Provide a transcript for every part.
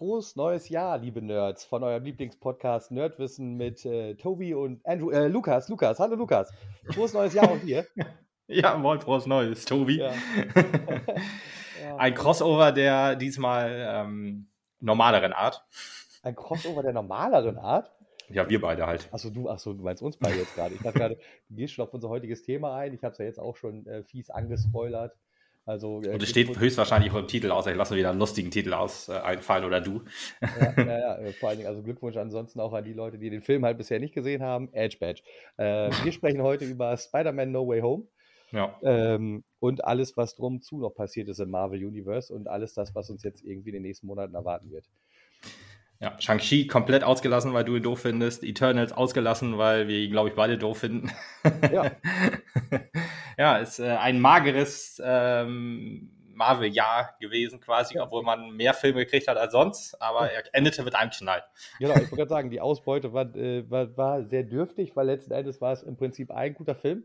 Frohes neues Jahr, liebe Nerds, von eurem Lieblingspodcast Nerdwissen mit äh, Tobi und Andrew, äh, Lukas. Lukas, hallo Lukas. Frohes neues Jahr und dir. ja, moin, frohes neues, Tobi. Ja. Ein Crossover der diesmal ähm, normaleren Art. Ein Crossover der normaleren Art? Ja, wir beide halt. Achso, du, achso, du meinst uns beide jetzt gerade. Ich dachte gerade, du gehst schon auf unser heutiges Thema ein. Ich habe es ja jetzt auch schon äh, fies angespoilert. Also, äh, und es steht höchstwahrscheinlich auch im Titel, außer ich lasse wieder einen lustigen Titel aus äh, einfallen oder du. Ja, ja, ja, äh, vor allen Dingen, also Glückwunsch ansonsten auch an die Leute, die den Film halt bisher nicht gesehen haben. Edge Badge. Äh, wir sprechen heute über Spider-Man No Way Home. Ja. Ähm, und alles, was drum zu noch passiert ist im Marvel Universe und alles das, was uns jetzt irgendwie in den nächsten Monaten erwarten wird. Ja, Shang-Chi komplett ausgelassen, weil du ihn doof findest. Eternals ausgelassen, weil wir ihn, glaube ich, beide doof finden. Ja. ja, ist äh, ein mageres ähm, Marvel-Jahr gewesen quasi, ja. obwohl man mehr Filme gekriegt hat als sonst, aber er endete mit einem Knall. Genau, ich wollte gerade sagen, die Ausbeute war, äh, war, war, sehr dürftig, weil letzten Endes war es im Prinzip ein guter Film.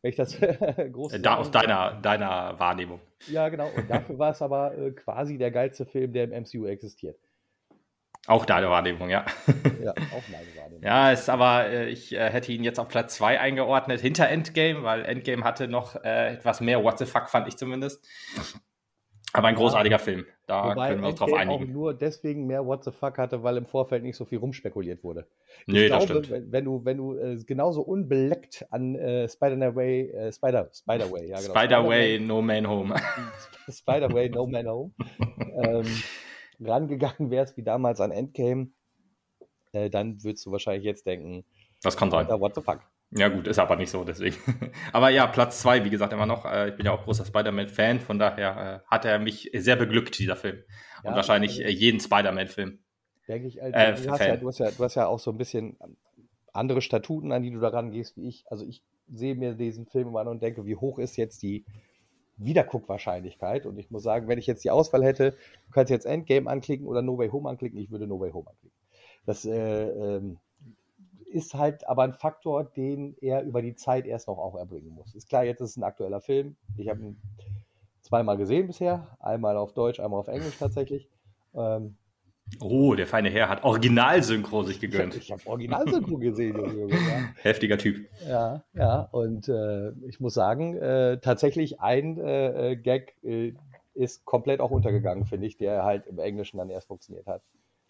Wenn ich das groß da, Aus deiner, deiner Wahrnehmung. Ja, genau. Und dafür war es aber äh, quasi der geilste Film, der im MCU existiert. Auch deine Wahrnehmung, ja. Ja, auch meine Wahrnehmung. ja, ist aber, äh, ich äh, hätte ihn jetzt auf Platz 2 eingeordnet, hinter Endgame, weil Endgame hatte noch äh, etwas mehr What the fuck, fand ich zumindest. Aber ein großartiger ja. Film. Da Wobei können wir uns drauf einigen. auch nur deswegen mehr What the fuck hatte, weil im Vorfeld nicht so viel rumspekuliert wurde. Ich nee, glaube, das stimmt. Wenn du, wenn du äh, genauso unbeleckt an äh, Spider-Way, äh, Spider, Spider-Way, ja genau. Spider-Way, No Man Home. Spider-Way, No Man Home. ähm, rangegangen wärst wie damals an Endgame, äh, dann würdest du wahrscheinlich jetzt denken, das kann sein. What the fuck? Ja, gut, ist aber nicht so, deswegen. aber ja, Platz zwei, wie gesagt, immer noch. Äh, ich bin ja auch großer Spider-Man-Fan, von daher äh, hat er mich sehr beglückt, dieser Film. Und ja, wahrscheinlich also, jeden Spider-Man-Film. Denke ich, also, äh, du, hast ja, du, hast ja, du hast ja auch so ein bisschen andere Statuten, an die du da rangehst, wie ich. Also ich sehe mir diesen Film immer an und denke, wie hoch ist jetzt die Wiederguckwahrscheinlichkeit. Und ich muss sagen, wenn ich jetzt die Auswahl hätte, du kannst jetzt Endgame anklicken oder No Way Home anklicken, ich würde No Way Home anklicken. Das äh, ähm, ist halt aber ein Faktor, den er über die Zeit erst noch auch erbringen muss. Ist klar, jetzt ist es ein aktueller Film. Ich habe ihn zweimal gesehen bisher, einmal auf Deutsch, einmal auf Englisch tatsächlich. Ähm, Oh, der feine Herr hat Originalsynchro sich gegönnt. Ich, ich habe Originalsynchro gesehen, Junge. Ja. Heftiger Typ. Ja, ja. Und äh, ich muss sagen, äh, tatsächlich ein äh, äh Gag äh, ist komplett auch untergegangen, finde ich, der halt im Englischen dann erst funktioniert hat.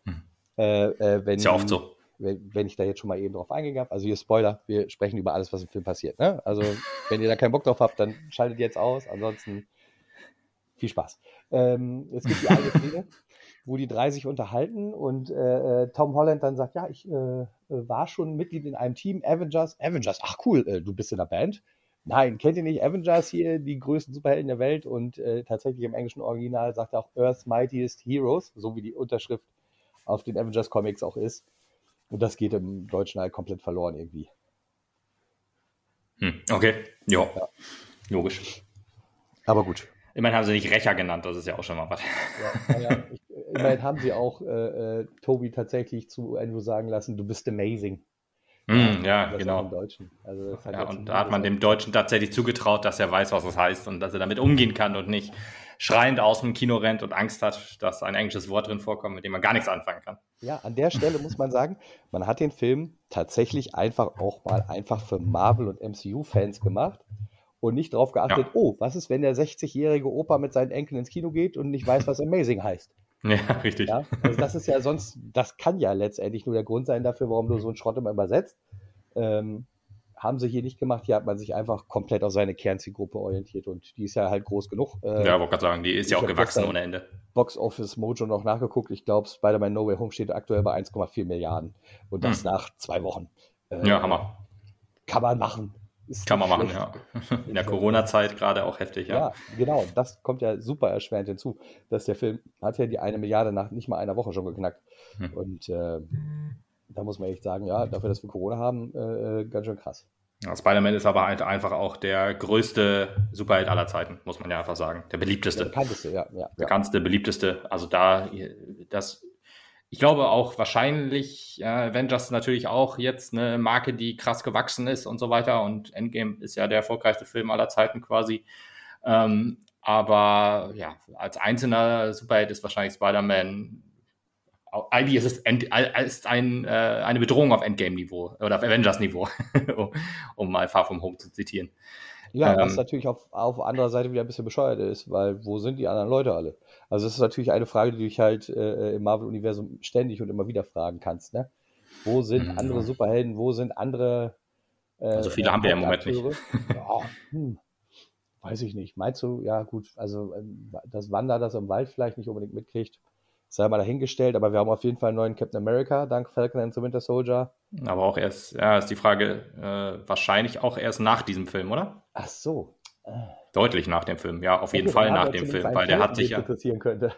Hm. Äh, wenn, ist ja oft so. Wenn, wenn, ich da jetzt schon mal eben drauf eingegangen habe, also hier Spoiler, wir sprechen über alles, was im Film passiert. Ne? Also, wenn ihr da keinen Bock drauf habt, dann schaltet jetzt aus. Ansonsten viel Spaß. Ähm, es gibt die eine Szene, wo die drei sich unterhalten und äh, äh, Tom Holland dann sagt, ja, ich äh, äh, war schon Mitglied in einem Team, Avengers. Avengers, ach cool, äh, du bist in der Band. Nein, kennt ihr nicht Avengers hier, die größten Superhelden der Welt? Und äh, tatsächlich im englischen Original sagt er auch Earth's Mightiest Heroes, so wie die Unterschrift auf den Avengers Comics auch ist. Und das geht im Deutschen halt komplett verloren irgendwie. Hm, okay, jo. ja. Logisch. Aber gut. Immerhin haben sie nicht Rächer genannt, das ist ja auch schon mal was. Ja, ja, ich, immerhin haben sie auch äh, äh, Tobi tatsächlich zu Andrew sagen lassen, du bist amazing. Mm, ja, genau. Also ja, und da hat man dem Deutschen tatsächlich zugetraut, dass er weiß, was das heißt und dass er damit umgehen kann und nicht schreiend aus dem Kino rennt und Angst hat, dass ein englisches Wort drin vorkommt, mit dem man gar nichts anfangen kann. Ja, an der Stelle muss man sagen, man hat den Film tatsächlich einfach auch mal einfach für Marvel und MCU-Fans gemacht und nicht darauf geachtet, ja. oh, was ist, wenn der 60-jährige Opa mit seinen Enkeln ins Kino geht und nicht weiß, was Amazing heißt. Ja, richtig. Ja? Also das ist ja sonst, das kann ja letztendlich nur der Grund sein dafür, warum du so einen Schrott immer übersetzt. Ähm, haben sie hier nicht gemacht. Hier hat man sich einfach komplett auf seine Kernzielgruppe orientiert und die ist ja halt groß genug. Äh, ja, wollte gerade sagen, die ist ja auch gewachsen ohne Ende. Box Office Mojo noch nachgeguckt. Ich glaube, Spider-Man No Way Home steht aktuell bei 1,4 Milliarden und das hm. nach zwei Wochen. Äh, ja, Hammer. Kann man machen. Kann man machen, ja. In der Corona-Zeit gerade auch heftig, ja. Ja, genau. Das kommt ja super erschwerend hinzu, dass der Film hat ja die eine Milliarde nach nicht mal einer Woche schon geknackt. Hm. Und äh, da muss man echt sagen, ja, dafür, dass wir Corona haben, äh, äh ganz schön krass. Ja, Spider-Man ist aber halt einfach auch der größte Superheld aller Zeiten, muss man ja einfach sagen. Der beliebteste. Der bekannteste, ja. ja bekannteste, beliebteste. Also da, das ich glaube auch wahrscheinlich, äh, Avengers natürlich auch jetzt eine Marke, die krass gewachsen ist und so weiter. Und Endgame ist ja der erfolgreichste Film aller Zeiten quasi. Ähm, aber ja, als einzelner Superheld ist wahrscheinlich Spider-Man eigentlich ist es end, ist ein, äh, eine Bedrohung auf Endgame-Niveau oder auf Avengers-Niveau, um, mal Far From Home zu zitieren. Ja, ähm, was natürlich auf, auf anderer Seite wieder ein bisschen bescheuert ist, weil wo sind die anderen Leute alle? Also es ist natürlich eine Frage, die du dich halt äh, im Marvel-Universum ständig und immer wieder fragen kannst. Ne? Wo sind mhm. andere Superhelden? Wo sind andere äh, Also viele äh, haben wir ja im Moment nicht. Ja, hm, weiß ich nicht. Meinst du, ja gut, also ähm, das Wander, das im Wald vielleicht nicht unbedingt mitkriegt, sei mal dahingestellt, aber wir haben auf jeden Fall einen neuen Captain America, dank Falcon and the Winter Soldier. Aber auch erst, ja, ist die Frage, äh, wahrscheinlich auch erst nach diesem Film, oder? Ach so. Deutlich nach dem Film, ja, auf jeden Fall nach dem Film, weil der hat sich ja. interessieren könnte.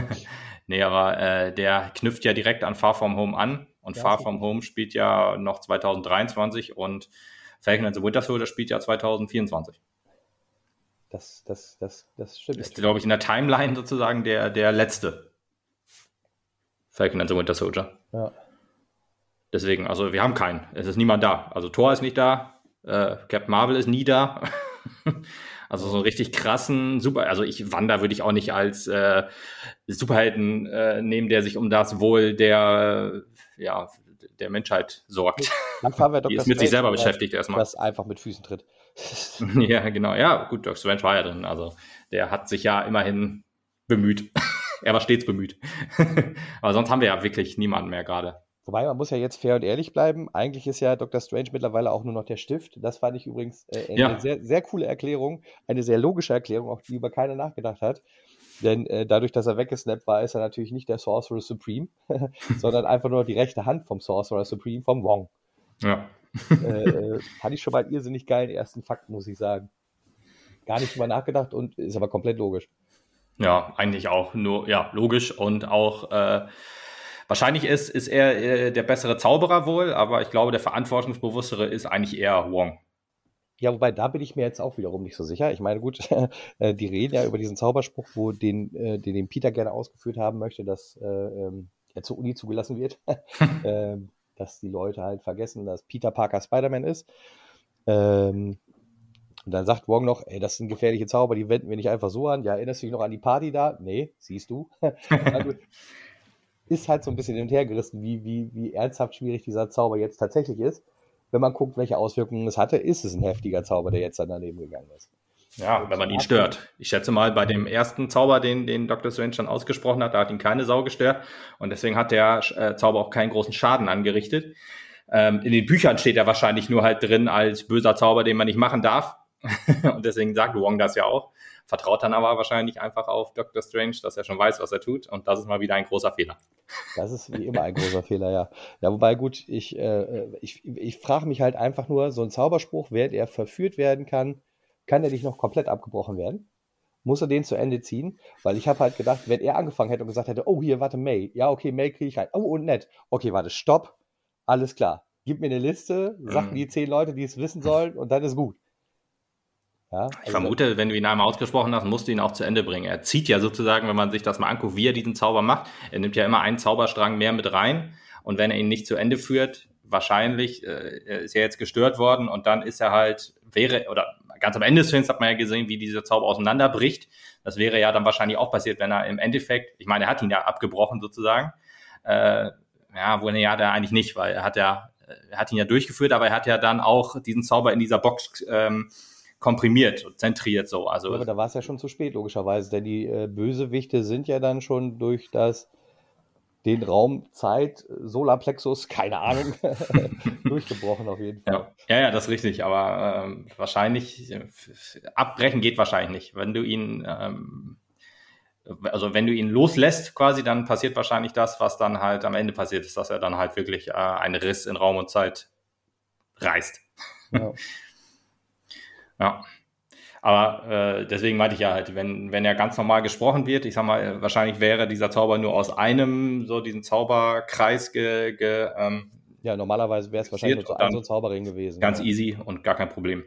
nee, aber äh, der knüpft ja direkt an Far From Home an und ja, Far From Home spielt ja noch 2023 und Falcon and the Winter Soldier spielt ja 2024. Das, das, das, das stimmt. Ist, glaube ich, in der Timeline sozusagen der, der letzte Falcon and the Winter Soldier. Ja. Deswegen, also wir haben keinen. Es ist niemand da. Also Thor ist nicht da. Äh, Captain Marvel ist nie da. also so einen richtig krassen Super. Also ich Wanda würde ich auch nicht als äh, Superhelden äh, nehmen, der sich um das Wohl der ja der Menschheit sorgt. Dann fahren wir Dr. Die ist mit sich selber beschäftigt erstmal. Das einfach mit Füßen tritt. ja, genau. Ja, gut, Dr. Strange war ja drin. Also der hat sich ja immerhin bemüht. er war stets bemüht. Aber sonst haben wir ja wirklich niemanden mehr gerade. Wobei, man muss ja jetzt fair und ehrlich bleiben. Eigentlich ist ja Dr. Strange mittlerweile auch nur noch der Stift. Das fand ich übrigens äh, ja. eine sehr, sehr coole Erklärung, eine sehr logische Erklärung, auch die über keiner nachgedacht hat. Denn äh, dadurch, dass er weggesnappt war, ist er natürlich nicht der Sorcerer Supreme, sondern einfach nur die rechte Hand vom Sorcerer Supreme, vom Wong. Ja. äh, äh fand ich schon mal irrsinnig geilen ersten Fakt, muss ich sagen. Gar nicht drüber nachgedacht und ist aber komplett logisch. Ja, eigentlich auch nur, ja, logisch und auch äh, wahrscheinlich ist, ist er äh, der bessere Zauberer wohl, aber ich glaube, der verantwortungsbewusstere ist eigentlich eher Wong. Ja, wobei da bin ich mir jetzt auch wiederum nicht so sicher. Ich meine, gut, äh, die reden ja über diesen Zauberspruch, wo den, äh, den, den Peter gerne ausgeführt haben möchte, dass äh, ähm, er zur Uni zugelassen wird. ähm, dass die Leute halt vergessen, dass Peter Parker Spider-Man ist. Ähm, und dann sagt Wong noch, ey, das sind gefährliche Zauber, die wenden wir nicht einfach so an. Ja, erinnerst du dich noch an die Party da? Nee, siehst du. also, ist halt so ein bisschen hin und her gerissen, wie, wie, wie ernsthaft schwierig dieser Zauber jetzt tatsächlich ist. Wenn man guckt, welche Auswirkungen es hatte, ist es ein heftiger Zauber, der jetzt dann daneben gegangen ist. Ja, wenn man ihn stört. Ich schätze mal, bei dem ersten Zauber, den, den Dr. Strange dann ausgesprochen hat, da hat ihn keine Sau gestört. Und deswegen hat der äh, Zauber auch keinen großen Schaden angerichtet. Ähm, in den Büchern steht er wahrscheinlich nur halt drin als böser Zauber, den man nicht machen darf. und deswegen sagt Wong das ja auch. Vertraut dann aber wahrscheinlich einfach auf Dr. Strange, dass er schon weiß, was er tut. Und das ist mal wieder ein großer Fehler. Das ist wie immer ein großer Fehler, ja. Ja, wobei gut, ich, äh, ich, ich frage mich halt einfach nur, so ein Zauberspruch, während er verführt werden kann, kann er nicht noch komplett abgebrochen werden? Muss er den zu Ende ziehen? Weil ich habe halt gedacht, wenn er angefangen hätte und gesagt hätte, oh hier, warte, May. Ja, okay, May kriege ich rein. Oh, und nett. Okay, warte, stopp. Alles klar. Gib mir eine Liste, sag mir die zehn Leute, die es wissen sollen und dann ist gut. Ja, also ich vermute, wenn du ihn einmal ausgesprochen hast, musst du ihn auch zu Ende bringen. Er zieht ja sozusagen, wenn man sich das mal anguckt, wie er diesen Zauber macht. Er nimmt ja immer einen Zauberstrang mehr mit rein. Und wenn er ihn nicht zu Ende führt, wahrscheinlich äh, ist er jetzt gestört worden und dann ist er halt, wäre, oder ganz am Ende des Films hat man ja gesehen, wie dieser Zauber auseinanderbricht. Das wäre ja dann wahrscheinlich auch passiert, wenn er im Endeffekt, ich meine, er hat ihn ja abgebrochen sozusagen. Äh, ja, wohl ja, der eigentlich nicht, weil er hat ja, er hat ihn ja durchgeführt, aber er hat ja dann auch diesen Zauber in dieser Box ähm, komprimiert und zentriert so. Also, aber da war es ja schon zu spät, logischerweise, denn die äh, Bösewichte sind ja dann schon durch das den Raum Zeit Solarplexus, keine Ahnung, durchgebrochen auf jeden Fall. Ja, ja, ja das ist richtig, aber ähm, wahrscheinlich, äh, abbrechen geht wahrscheinlich nicht. Wenn du ihn, ähm, also wenn du ihn loslässt quasi, dann passiert wahrscheinlich das, was dann halt am Ende passiert ist, dass er dann halt wirklich äh, einen Riss in Raum und Zeit reißt. Ja. Ja. Aber äh, deswegen meinte ich ja halt, wenn, wenn er ganz normal gesprochen wird, ich sag mal, wahrscheinlich wäre dieser Zauber nur aus einem, so diesen Zauberkreis ge, ge ähm, Ja, normalerweise wäre es wahrscheinlich nur so ein, so Zauberring gewesen. Ganz ja. easy und gar kein Problem.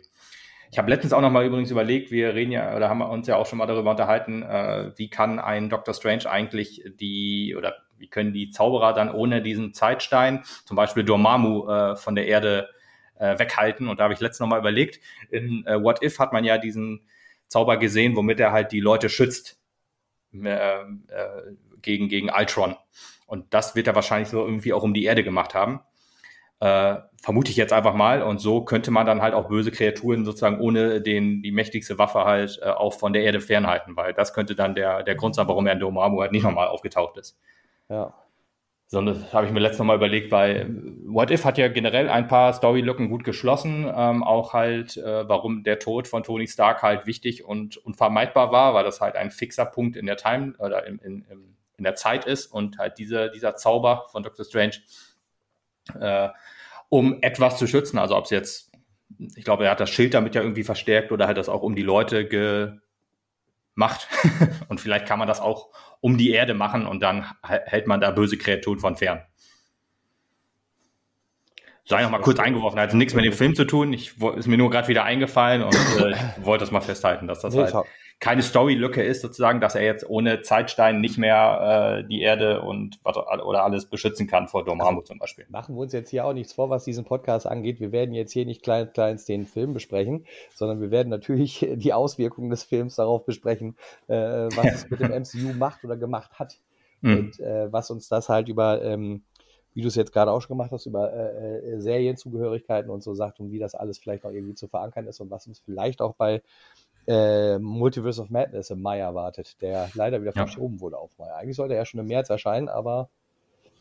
Ich habe letztens auch noch mal übrigens überlegt, wir reden ja, oder haben wir uns ja auch schon mal darüber unterhalten, äh, wie kann ein Doctor Strange eigentlich die, oder wie können die Zauberer dann ohne diesen Zeitstein, zum Beispiel Dormammu äh, von der Erde äh, weghalten. Und da habe ich letztens nochmal überlegt, in äh, What If hat man ja diesen Zauber gesehen, womit er halt die Leute schützt äh, äh, gegen, gegen Ultron. Und das wird er wahrscheinlich so irgendwie auch um die Erde gemacht haben. Äh, vermute ich jetzt einfach mal. Und so könnte man dann halt auch böse Kreaturen sozusagen ohne den, die mächtigste Waffe halt äh, auch von der Erde fernhalten, weil das könnte dann der, der Grund sein, warum er in Dormammu halt nicht nochmal aufgetaucht ist. Ja. Sondern das habe ich mir letztes Mal überlegt, weil What If hat ja generell ein paar Storylücken gut geschlossen. Ähm, auch halt, äh, warum der Tod von Tony Stark halt wichtig und unvermeidbar war, weil das halt ein fixer Punkt in der Time oder in, in, in der Zeit ist und halt diese, dieser Zauber von Doctor Strange äh, um etwas zu schützen. Also ob es jetzt, ich glaube, er hat das Schild damit ja irgendwie verstärkt oder hat das auch um die Leute gemacht. und vielleicht kann man das auch um die Erde machen und dann hält man da böse Kreaturen von fern. Sei noch mal kurz eingeworfen, hat nichts mit dem Film zu tun. Ich ist mir nur gerade wieder eingefallen und äh, ich wollte das mal festhalten, dass das halt keine Story-Lücke ist, sozusagen, dass er jetzt ohne Zeitstein nicht mehr äh, die Erde und oder alles beschützen kann vor Dormammu also, zum Beispiel. Machen wir uns jetzt hier auch nichts vor, was diesen Podcast angeht. Wir werden jetzt hier nicht klein, kleins den Film besprechen, sondern wir werden natürlich die Auswirkungen des Films darauf besprechen, äh, was es mit dem MCU macht oder gemacht hat. Mhm. Und äh, was uns das halt über ähm, wie du es jetzt gerade auch schon gemacht hast, über äh, äh, Serienzugehörigkeiten und so sagt und wie das alles vielleicht noch irgendwie zu verankern ist und was uns vielleicht auch bei äh, Multiverse of Madness im Mai erwartet, der leider wieder ja. verschoben wurde auf Mai. Eigentlich sollte er ja schon im März erscheinen, aber.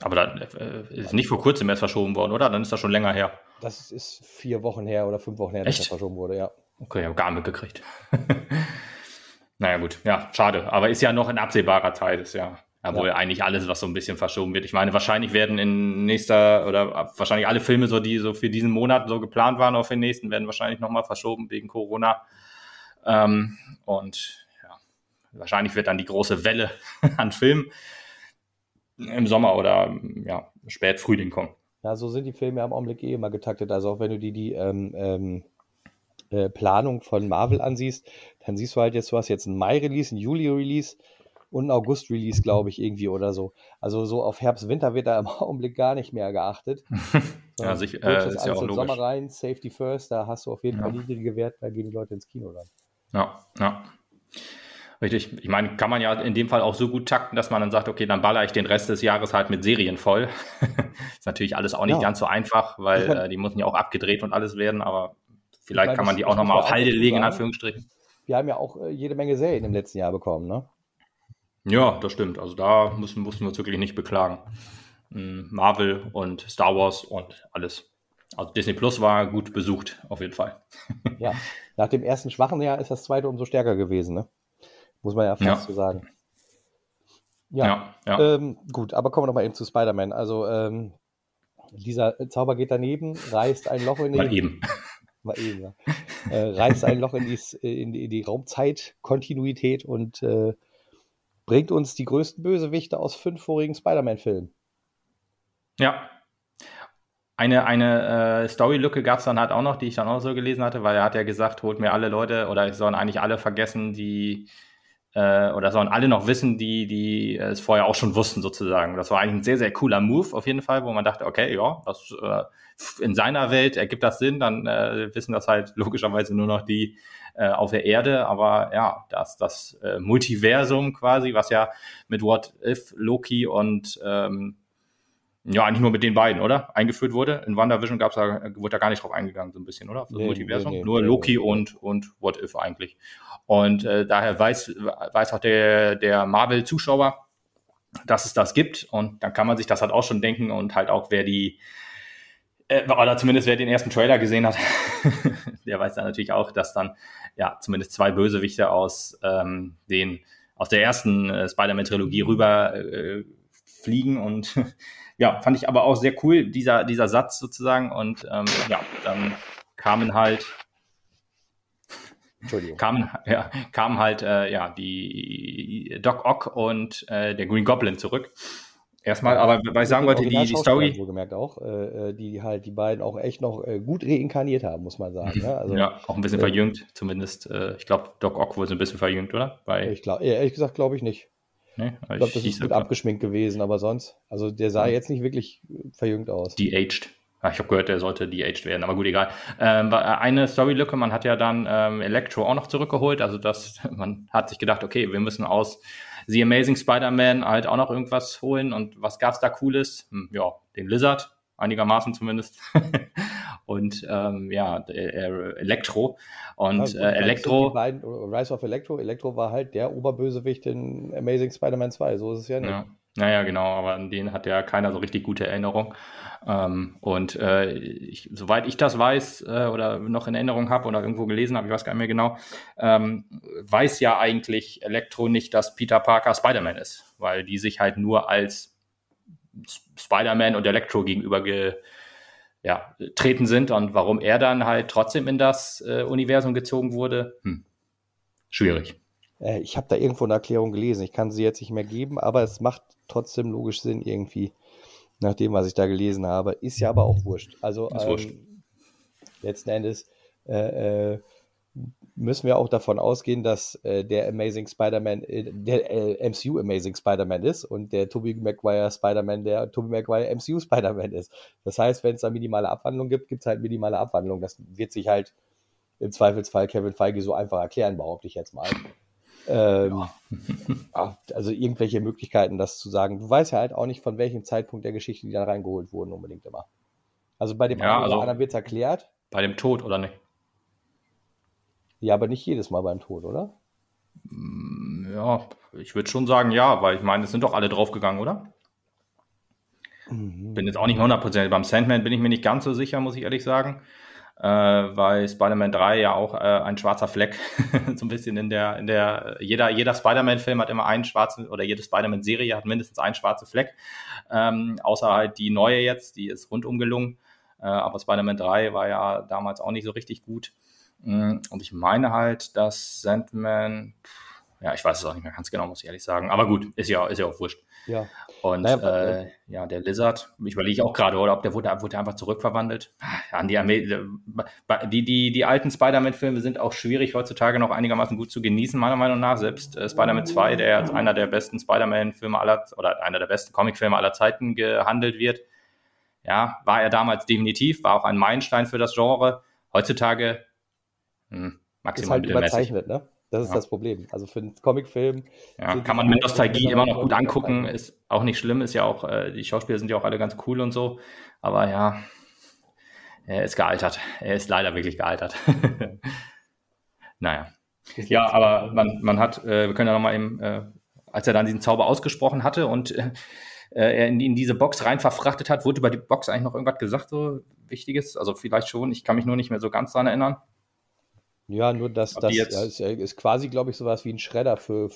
Aber dann äh, ist nicht vor kurzem erst verschoben worden, oder? Dann ist das schon länger her. Das ist vier Wochen her oder fünf Wochen her, Echt? dass er verschoben wurde, ja. Okay, ich habe gar nicht mitgekriegt. naja, gut, ja, schade. Aber ist ja noch in absehbarer Zeit, ist ja. Obwohl ja. eigentlich alles, was so ein bisschen verschoben wird. Ich meine, wahrscheinlich werden in nächster oder wahrscheinlich alle Filme, so die so für diesen Monat so geplant waren, auch für den nächsten, werden wahrscheinlich nochmal verschoben wegen Corona. Ähm, und ja, wahrscheinlich wird dann die große Welle an Filmen im Sommer oder ja, spät Frühling kommen. Ja, so sind die Filme ja im Augenblick eh immer getaktet. Also auch wenn du die, die ähm, ähm, äh, Planung von Marvel ansiehst, dann siehst du halt jetzt, du hast jetzt einen Mai-Release, einen Juli-Release und einen August-Release, glaube ich, irgendwie oder so. Also so auf Herbst, Winter wird da im Augenblick gar nicht mehr geachtet. ja, sich, äh, ist ja auch logisch. Sommer rein, Safety First, da hast du auf jeden ja. Fall niedrige Werte, da gehen die Leute ins Kino dann. Ja, ja. Richtig. Ich meine, kann man ja in dem Fall auch so gut takten, dass man dann sagt, okay, dann baller ich den Rest des Jahres halt mit Serien voll. ist natürlich alles auch nicht ja. ganz so einfach, weil äh, die müssen ja auch abgedreht und alles werden, aber vielleicht meine, kann man die auch nochmal auf Halde legen, in Anführungsstrichen. Wir haben ja auch äh, jede Menge Serien im letzten Jahr bekommen, ne? Ja, das stimmt. Also da müssen, mussten wir uns wirklich nicht beklagen. Hm, Marvel und Star Wars und alles. Also Disney Plus war gut besucht, auf jeden Fall. ja, nach dem ersten schwachen Jahr ist das zweite umso stärker gewesen, ne? Muss man ja fast ja. so sagen. Ja, ja, ja. Ähm, gut, aber kommen wir noch mal eben zu Spider-Man. Also ähm, dieser Zauber geht daneben, reißt ein Loch in die... Mal eben. Mal eben, ja. Äh, reißt ein Loch in die, in die, die Raumzeitkontinuität und äh, bringt uns die größten Bösewichte aus fünf vorigen Spider-Man-Filmen. Ja, eine, eine äh, Story-Lücke gab es dann halt auch noch, die ich dann auch so gelesen hatte, weil er hat ja gesagt, holt mir alle Leute oder sollen eigentlich alle vergessen, die äh, oder sollen alle noch wissen, die, die es vorher auch schon wussten, sozusagen. Das war eigentlich ein sehr, sehr cooler Move auf jeden Fall, wo man dachte, okay, ja, das, äh, in seiner Welt ergibt das Sinn, dann äh, wissen das halt logischerweise nur noch die äh, auf der Erde, aber ja, das, das äh, Multiversum quasi, was ja mit What If, Loki und ähm, ja, eigentlich nur mit den beiden, oder? Eingeführt wurde. In WandaVision gab's da, wurde da gar nicht drauf eingegangen, so ein bisschen, oder? Auf das nee, Multiversum. Nee, nee, nur Loki und, und What If eigentlich. Und äh, daher weiß, weiß auch der, der Marvel-Zuschauer, dass es das gibt. Und dann kann man sich das halt auch schon denken und halt auch, wer die, äh, oder zumindest wer den ersten Trailer gesehen hat, der weiß dann natürlich auch, dass dann ja zumindest zwei Bösewichte aus ähm, den aus der ersten äh, Spider-Man-Trilogie rüber äh, fliegen und ja, fand ich aber auch sehr cool, dieser, dieser Satz sozusagen. Und ähm, ja, dann kamen halt Entschuldigung. Kamen, ja, kamen halt äh, ja, die Doc Ock und äh, der Green Goblin zurück. Erstmal, aber weil ich sagen wollte, die, die Story. Wohlgemerkt auch, äh, äh, die halt die beiden auch echt noch äh, gut reinkarniert haben, muss man sagen. Ne? Also, ja, auch ein bisschen äh, verjüngt, zumindest. Äh, ich glaube, Doc Ock wurde so ein bisschen verjüngt, oder? Bei ich glaube, ehrlich gesagt, glaube ich nicht. Nee, ich glaube, das ist gut abgeschminkt gewesen, aber sonst, also der sah jetzt nicht wirklich verjüngt aus. De-aged. Ja, ich habe gehört, der sollte de-aged werden, aber gut, egal. Ähm, eine Story-Lücke, man hat ja dann ähm, Electro auch noch zurückgeholt, also das, man hat sich gedacht, okay, wir müssen aus The Amazing Spider-Man halt auch noch irgendwas holen. Und was gab's da Cooles? Hm, ja, den Lizard, einigermaßen zumindest. und ähm, ja, Elektro. Und äh, Elektro. Beiden, Rise of Electro. Elektro war halt der Oberbösewicht in Amazing Spider-Man 2. So ist es ja nicht. Ja. Naja, genau, aber an den hat ja keiner so richtig gute Erinnerung. Ähm, und äh, ich, soweit ich das weiß äh, oder noch in Erinnerung habe oder irgendwo gelesen habe, ich weiß gar nicht mehr genau, ähm, weiß ja eigentlich Elektro nicht, dass Peter Parker Spider-Man ist, weil die sich halt nur als Spider-Man und Elektro gegenüber ge, ja, treten sind und warum er dann halt trotzdem in das äh, Universum gezogen wurde, hm. schwierig. Äh, ich habe da irgendwo eine Erklärung gelesen. Ich kann sie jetzt nicht mehr geben, aber es macht trotzdem logisch Sinn irgendwie, nach dem, was ich da gelesen habe. Ist ja aber auch wurscht. Also ähm, wurscht. letzten Endes äh, äh, müssen wir auch davon ausgehen, dass äh, der Amazing Spider-Man, äh, der äh, MCU Amazing Spider-Man ist und der Tobey Maguire Spider-Man der Tobey Maguire MCU Spider-Man ist. Das heißt, wenn es da minimale Abwandlung gibt, gibt es halt minimale Abwandlung. Das wird sich halt im Zweifelsfall Kevin Feige so einfach erklären, behaupte ich jetzt mal. Ähm, ja. also irgendwelche Möglichkeiten, das zu sagen. Du weißt ja halt auch nicht, von welchem Zeitpunkt der Geschichte die da reingeholt wurden, unbedingt immer. Also bei dem ja, einen also anderen wird es erklärt. Bei dem Tod, oder nicht? Ja, aber nicht jedes Mal beim Tod, oder? Mm, ja, ich würde schon sagen, ja, weil ich meine, es sind doch alle draufgegangen, oder? Mhm. Bin jetzt auch nicht mehr hundertprozentig. Beim Sandman bin ich mir nicht ganz so sicher, muss ich ehrlich sagen äh, weil Spider-Man 3 ja auch äh, ein schwarzer Fleck so ein bisschen in der, in der, jeder, jeder Spider-Man-Film hat immer einen schwarzen, oder jede Spider-Man-Serie hat mindestens einen schwarzen Fleck, ähm, außer halt die neue jetzt, die ist rundum gelungen, äh, aber Spider-Man 3 war ja damals auch nicht so richtig gut. Mm, und ich meine halt, dass Sandman, ja, ich weiß es auch nicht mehr ganz genau, muss ich ehrlich sagen. Aber gut, ist ja, ist ja auch wurscht. Ja. Und naja, äh, ja, der Lizard, ich überlege auch gerade, oder ob der wurde, wurde einfach zurückverwandelt. Ah, an die, die, die, die alten Spider-Man-Filme sind auch schwierig heutzutage noch einigermaßen gut zu genießen, meiner Meinung nach. Selbst äh, Spider-Man 2, der als einer der besten Spider-Man-Filme aller oder einer der besten Comic-Filme aller Zeiten gehandelt wird. Ja, war er damals definitiv, war auch ein Meilenstein für das Genre. Heutzutage mh, hm, maximal ist halt überzeichnet, ne? Das ist ja. das Problem. Also für einen Comicfilm. Ja, kann man mit Nostalgie immer noch gut angucken. Ist auch nicht schlimm. Ist ja auch, äh, die Schauspieler sind ja auch alle ganz cool und so. Aber ja, er ist gealtert. Er ist leider wirklich gealtert. naja. Ja, aber man, man hat, äh, wir können ja nochmal eben, äh, als er dann diesen Zauber ausgesprochen hatte und äh, er in, in, diese Box rein verfrachtet hat, wurde über die Box eigentlich noch irgendwas gesagt, so Wichtiges? Also vielleicht schon, ich kann mich nur nicht mehr so ganz dran erinnern. Ja, nur dass das ja, ist, ist, quasi, glaube ich, sowas wie ein Schredder für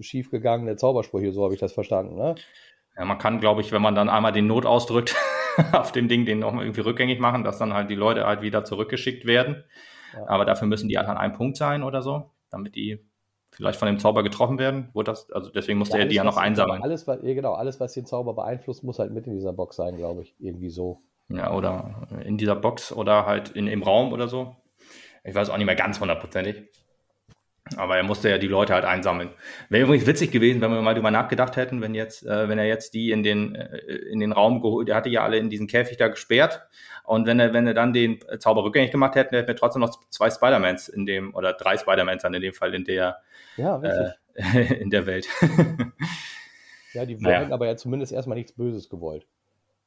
schiefgegangene Zaubersprüche, so habe ich das verstanden. Ne? Ja, man kann, glaube ich, wenn man dann einmal den Not ausdrückt auf dem Ding, den nochmal irgendwie rückgängig machen, dass dann halt die Leute halt wieder zurückgeschickt werden. Ja. Aber dafür müssen die halt an einem Punkt sein oder so, damit die vielleicht von dem Zauber getroffen werden. Wurde das, also deswegen musste ja, er die ja noch einsammeln. Alles, was, genau, alles, was den Zauber beeinflusst, muss halt mit in dieser Box sein, glaube ich. Irgendwie so. Ja, oder in dieser Box oder halt in, im Raum oder so. Ich weiß auch nicht mehr ganz hundertprozentig. Aber er musste ja die Leute halt einsammeln. Wäre übrigens witzig gewesen, wenn wir mal drüber nachgedacht hätten, wenn jetzt, äh, wenn er jetzt die in den, äh, in den Raum geholt, er hatte ja alle in diesen Käfig da gesperrt. Und wenn er, wenn er dann den Zauber rückgängig gemacht hätte, hätten wir trotzdem noch zwei Spider-Mans in dem, oder drei Spider-Mans dann in dem Fall in der, ja, äh, in der Welt. ja, die naja. aber ja zumindest erstmal nichts Böses gewollt.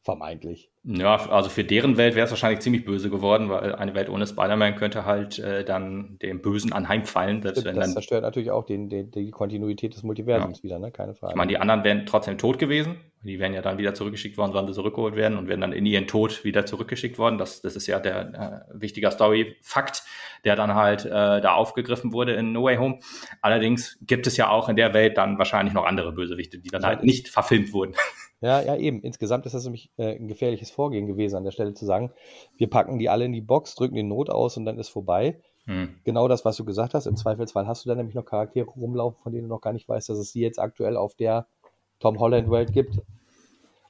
Vermeintlich. Ja, also für deren Welt wäre es wahrscheinlich ziemlich böse geworden, weil eine Welt ohne Spider-Man könnte halt äh, dann dem Bösen anheimfallen. Das, dann, zerstört natürlich auch den, den, die Kontinuität des Multiversums ja. wieder, ne? keine Frage. Ich meine, die anderen wären trotzdem tot gewesen. Die wären ja dann wieder zurückgeschickt worden, sollen sie zurückgeholt werden und werden dann in ihren Tod wieder zurückgeschickt worden. Das, das ist ja der äh, wichtiger Story-Fakt, der dann halt äh, da aufgegriffen wurde in No Way Home. Allerdings gibt es ja auch in der Welt dann wahrscheinlich noch andere Bösewichte, die dann halt nicht verfilmt wurden. Ja, ja, eben. Insgesamt ist das nämlich äh, ein gefährliches Vorgehen gewesen, an der Stelle zu sagen, wir packen die alle in die Box, drücken den Not aus und dann ist vorbei. Hm. Genau das, was du gesagt hast. Im Zweifelsfall hast du dann nämlich noch Charaktere rumlaufen, von denen du noch gar nicht weißt, dass es sie jetzt aktuell auf der Tom Holland Welt gibt.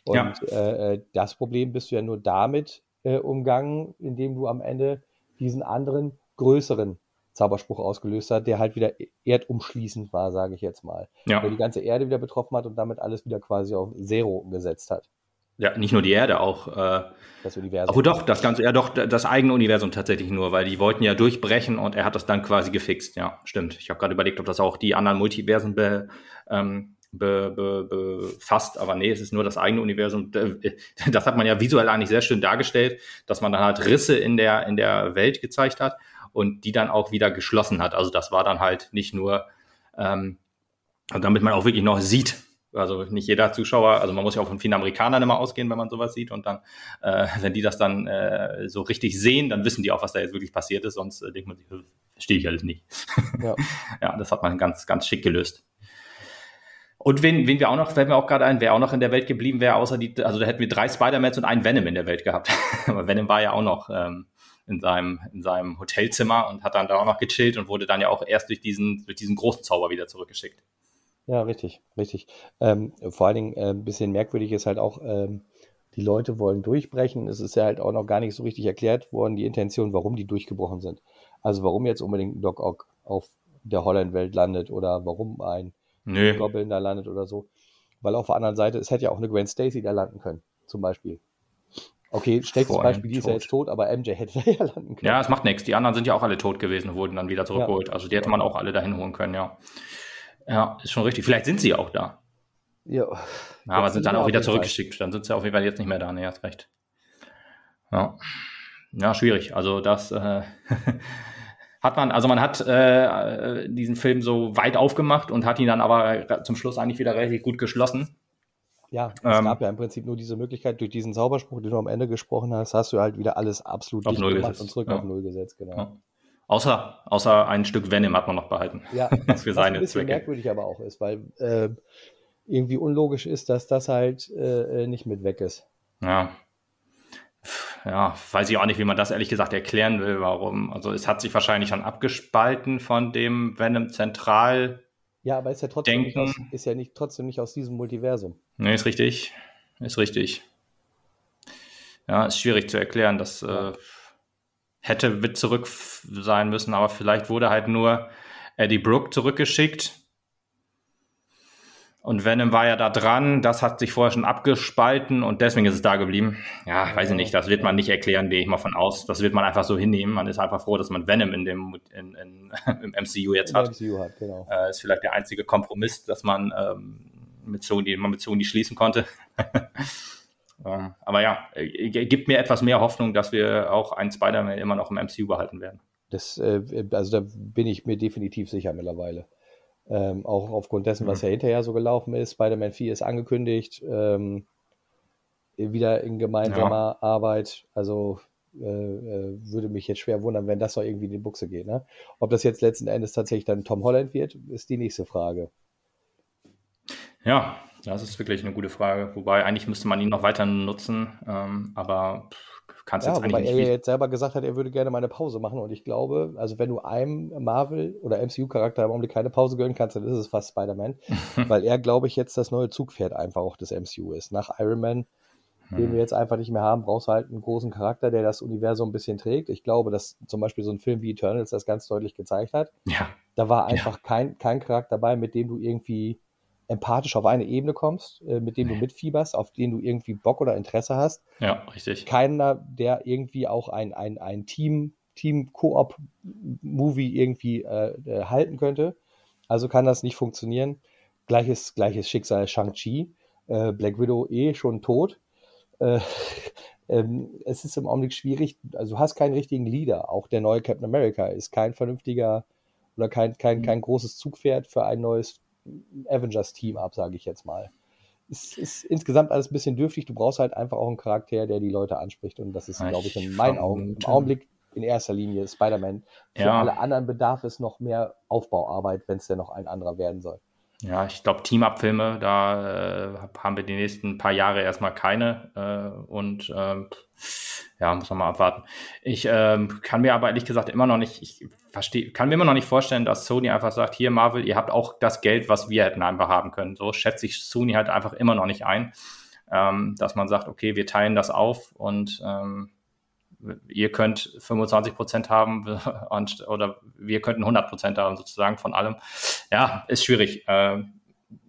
Und ja. äh, äh das Problem bist du ja nur damit äh, umgangen, indem du am Ende diesen anderen größeren Zauberspruch ausgelöst hat, der halt wieder erdumschließend war, sage ich jetzt mal. Ja. Der die ganze Erde wieder betroffen hat und damit alles wieder quasi auf Zero gesetzt hat. Ja, nicht nur die Erde, auch äh, das Universum. Oh doch, das ganze, ja doch, das eigene Universum tatsächlich nur, weil die wollten ja durchbrechen und er hat das dann quasi gefixt. Ja, stimmt. Ich habe gerade überlegt, ob das auch die anderen Multiversen be, ähm, be, be, befasst, aber nee, es ist nur das eigene Universum. Das hat man ja visuell eigentlich sehr schön dargestellt, dass man dann halt Risse in der, in der Welt gezeigt hat und die dann auch wieder geschlossen hat. Also das war dann halt nicht nur, ähm, damit man auch wirklich noch sieht, also nicht jeder Zuschauer, also man muss ja auch von vielen Amerikanern immer ausgehen, wenn man sowas sieht. Und dann, äh, wenn die das dann äh, so richtig sehen, dann wissen die auch, was da jetzt wirklich passiert ist. Sonst äh, denkt man sich, verstehe ich alles nicht. Ja. ja, das hat man ganz, ganz schick gelöst. Und wen, wen wir auch noch, fällt mir auch gerade ein, wer auch noch in der Welt geblieben wäre, außer die, also da hätten wir drei Spider-Mans und einen Venom in der Welt gehabt. Aber Venom war ja auch noch ähm, in seinem, in seinem Hotelzimmer und hat dann da auch noch gechillt und wurde dann ja auch erst durch diesen, durch diesen großen Zauber wieder zurückgeschickt. Ja, richtig, richtig. Ähm, vor allen Dingen äh, ein bisschen merkwürdig ist halt auch, ähm, die Leute wollen durchbrechen. Es ist ja halt auch noch gar nicht so richtig erklärt worden, die Intention, warum die durchgebrochen sind. Also warum jetzt unbedingt ein Doc Ock auf der Holland-Welt landet oder warum ein Nö. Goblin da landet oder so. Weil auf der anderen Seite, es hätte ja auch eine Gwen Stacy da landen können, zum Beispiel. Okay, schlechtes Beispiel, die ist ja jetzt tot, aber MJ hätte da ja landen können. Ja, es macht nichts. Die anderen sind ja auch alle tot gewesen und wurden dann wieder zurückgeholt. Ja. Also die hätte man auch alle dahin holen können, ja. Ja, ist schon richtig. Vielleicht sind sie auch da. Ja. ja aber sind dann auch wieder zurückgeschickt. Dann sind sie auf jeden Fall jetzt nicht mehr da. Nee, hast recht. Ja. Ja, schwierig. Also das äh, hat man, also man hat äh, diesen Film so weit aufgemacht und hat ihn dann aber zum Schluss eigentlich wieder relativ gut geschlossen. Ja, es ähm, gab ja im Prinzip nur diese Möglichkeit, durch diesen Zauberspruch, den du am Ende gesprochen hast, hast du halt wieder alles absolut auf Null gemacht und zurück ja. auf Null gesetzt, genau. Ja. Außer, außer ein Stück Venom hat man noch behalten. Ja, was für seine was ein bisschen Zwecke. merkwürdig aber auch ist, weil äh, irgendwie unlogisch ist, dass das halt äh, äh, nicht mit weg ist. Ja. Ja, weiß ich auch nicht, wie man das ehrlich gesagt erklären will, warum. Also es hat sich wahrscheinlich schon abgespalten von dem Venom Zentral. Ja, aber ist ja trotzdem nicht aus, ist ja nicht, trotzdem nicht aus diesem Multiversum. Nee, ist richtig. Ist richtig. Ja, ist schwierig zu erklären. Das äh, hätte mit zurück sein müssen, aber vielleicht wurde halt nur Eddie Brooke zurückgeschickt. Und Venom war ja da dran, das hat sich vorher schon abgespalten und deswegen ist es da geblieben. Ja, weiß ich nicht, das wird man nicht erklären, gehe ich mal von aus. Das wird man einfach so hinnehmen. Man ist einfach froh, dass man Venom in dem, in, in, im MCU jetzt hat. MCU hat genau. Äh, ist vielleicht der einzige Kompromiss, dass man ähm, mit Sony, man mit Sony schließen konnte. Ähm, aber ja, äh, gibt mir etwas mehr Hoffnung, dass wir auch einen Spider-Man immer noch im MCU behalten werden. Das, äh, also da bin ich mir definitiv sicher mittlerweile. Ähm, auch aufgrund dessen, mhm. was ja hinterher so gelaufen ist. Spider-Man 4 ist angekündigt, ähm, wieder in gemeinsamer ja. Arbeit. Also äh, äh, würde mich jetzt schwer wundern, wenn das noch irgendwie in die Buchse geht. Ne? Ob das jetzt letzten Endes tatsächlich dann Tom Holland wird, ist die nächste Frage. Ja, das ist wirklich eine gute Frage. Wobei eigentlich müsste man ihn noch weiter nutzen, ähm, aber kannst ja, jetzt eigentlich nicht. Weil er jetzt selber gesagt hat, er würde gerne mal eine Pause machen und ich glaube, also wenn du einem Marvel- oder MCU-Charakter im Augenblick keine Pause gönnen kannst, dann ist es fast Spider-Man, weil er, glaube ich, jetzt das neue Zugpferd einfach auch des MCU ist. Nach Iron Man, hm. den wir jetzt einfach nicht mehr haben, brauchst du halt einen großen Charakter, der das Universum ein bisschen trägt. Ich glaube, dass zum Beispiel so ein Film wie Eternals das ganz deutlich gezeigt hat. Ja. Da war einfach ja. kein, kein Charakter dabei, mit dem du irgendwie empathisch auf eine Ebene kommst, äh, mit dem du mitfieberst, auf den du irgendwie Bock oder Interesse hast. Ja, richtig. Keiner, der irgendwie auch ein, ein, ein Team, Team-Koop-Movie irgendwie äh, äh, halten könnte. Also kann das nicht funktionieren. Gleiches, gleiches Schicksal Shang-Chi. Äh, Black Widow eh schon tot. Äh, ähm, es ist im Augenblick schwierig. Also du hast keinen richtigen Leader. Auch der neue Captain America ist kein vernünftiger oder kein, kein, kein großes Zugpferd für ein neues Avengers-Team ab, sage ich jetzt mal. Es ist insgesamt alles ein bisschen dürftig. Du brauchst halt einfach auch einen Charakter, der die Leute anspricht. Und das ist, glaube ich, in meinen Augen im Augenblick in erster Linie Spider-Man. Für ja. alle anderen bedarf es noch mehr Aufbauarbeit, wenn es denn noch ein anderer werden soll. Ja, ich glaube, Team-Up-Filme, da äh, haben wir die nächsten paar Jahre erstmal keine. Äh, und äh, ja, muss man mal abwarten. Ich ähm, kann mir aber ehrlich gesagt immer noch nicht, ich verstehe, kann mir immer noch nicht vorstellen, dass Sony einfach sagt, hier Marvel, ihr habt auch das Geld, was wir hätten einfach haben können. So schätze ich Sony halt einfach immer noch nicht ein, ähm, dass man sagt, okay, wir teilen das auf und ähm, ihr könnt 25 Prozent haben und, oder wir könnten 100 Prozent haben sozusagen von allem. Ja, ist schwierig. Ähm,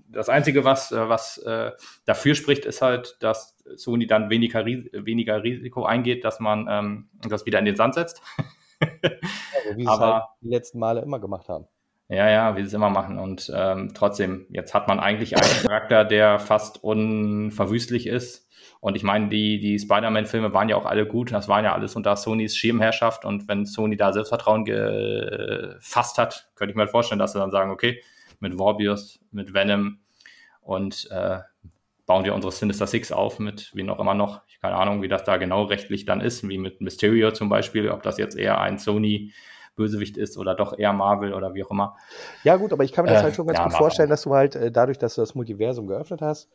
das Einzige, was, äh, was äh, dafür spricht, ist halt, dass Sony dann weniger, weniger Risiko eingeht, dass man ähm, das wieder in den Sand setzt. also, wie sie es halt die letzten Male immer gemacht haben. Ja, ja, wie sie es immer machen. Und ähm, trotzdem, jetzt hat man eigentlich einen Charakter, der fast unverwüstlich ist. Und ich meine, die, die Spider-Man-Filme waren ja auch alle gut. Das waren ja alles unter Sonys Schirmherrschaft. Und wenn Sony da Selbstvertrauen gefasst hat, könnte ich mir vorstellen, dass sie dann sagen, okay, mit Morbius, mit Venom und äh, bauen wir unsere Sinister Six auf mit wie noch immer noch. Ich keine Ahnung, wie das da genau rechtlich dann ist, wie mit Mysterio zum Beispiel, ob das jetzt eher ein Sony Bösewicht ist oder doch eher Marvel oder wie auch immer. Ja, gut, aber ich kann mir das äh, halt schon ganz ja, gut vorstellen, dass du halt äh, dadurch, dass du das Multiversum geöffnet hast,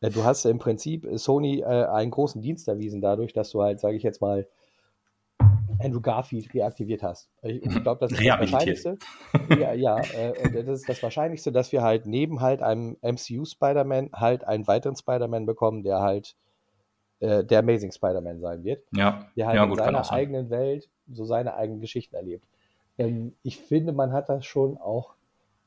äh, du hast im Prinzip Sony einen großen Dienst erwiesen dadurch, dass du halt, sage ich jetzt mal, Andrew Garfield reaktiviert hast. Ich, ich glaube, das ist das Wahrscheinlichste. ja, ja äh, das ist das Wahrscheinlichste, dass wir halt neben halt einem MCU Spider-Man halt einen weiteren Spider-Man bekommen, der halt äh, der Amazing Spider-Man sein wird. Ja. Der halt ja, gut, in seiner eigenen Welt so seine eigenen Geschichten erlebt. Ähm, ich finde, man hat das schon auch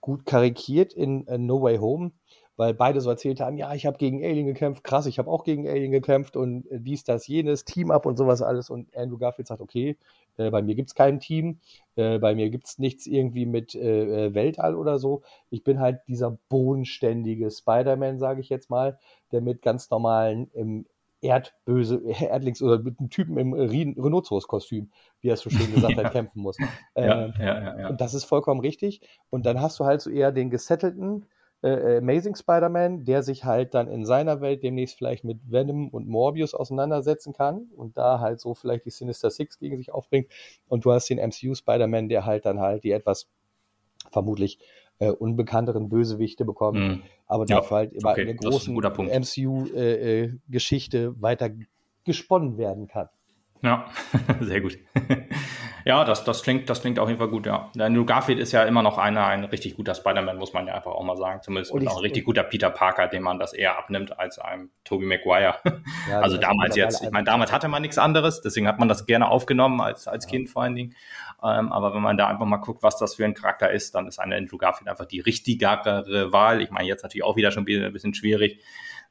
gut karikiert in, in No Way Home, weil beide so erzählt haben, ja, ich habe gegen Alien gekämpft, krass, ich habe auch gegen Alien gekämpft und äh, dies, das, jenes, Team up und sowas alles. Und Andrew Garfield sagt, okay, äh, bei mir gibt es kein Team, äh, bei mir gibt es nichts irgendwie mit äh, äh, Weltall oder so. Ich bin halt dieser bodenständige Spider-Man, sage ich jetzt mal, der mit ganz normalen im Erdböse, Erdlings oder mit einem Typen im Rhinoceros-Kostüm, wie er es so schön gesagt hat, kämpfen muss. Ja, äh, ja, ja, und das ist vollkommen richtig. Und dann hast du halt so eher den gesettelten äh, Amazing Spider-Man, der sich halt dann in seiner Welt demnächst vielleicht mit Venom und Morbius auseinandersetzen kann und da halt so vielleicht die Sinister Six gegen sich aufbringt. Und du hast den MCU Spider-Man, der halt dann halt die etwas vermutlich äh, unbekannteren Bösewichte bekommen, mm. aber ja. dafür halt immer okay. eine große MCU-Geschichte äh, äh weiter gesponnen werden kann. Ja, sehr gut. ja, das, das, klingt, das klingt auf jeden Fall gut, ja. Andrew Garfield ist ja immer noch einer, ein richtig guter Spider-Man, muss man ja einfach auch mal sagen. Zumindest und, auch ein richtig guter Peter Parker, dem man das eher abnimmt als einem Tobey Maguire. Ja, also damals jetzt, ich meine, damals hatte man nichts anderes, deswegen hat man das gerne aufgenommen als, als ja. Kind vor allen Dingen. Ähm, aber wenn man da einfach mal guckt, was das für ein Charakter ist, dann ist eine Andrew Garfield einfach die richtigere Wahl. Ich meine, jetzt natürlich auch wieder schon wieder ein bisschen schwierig.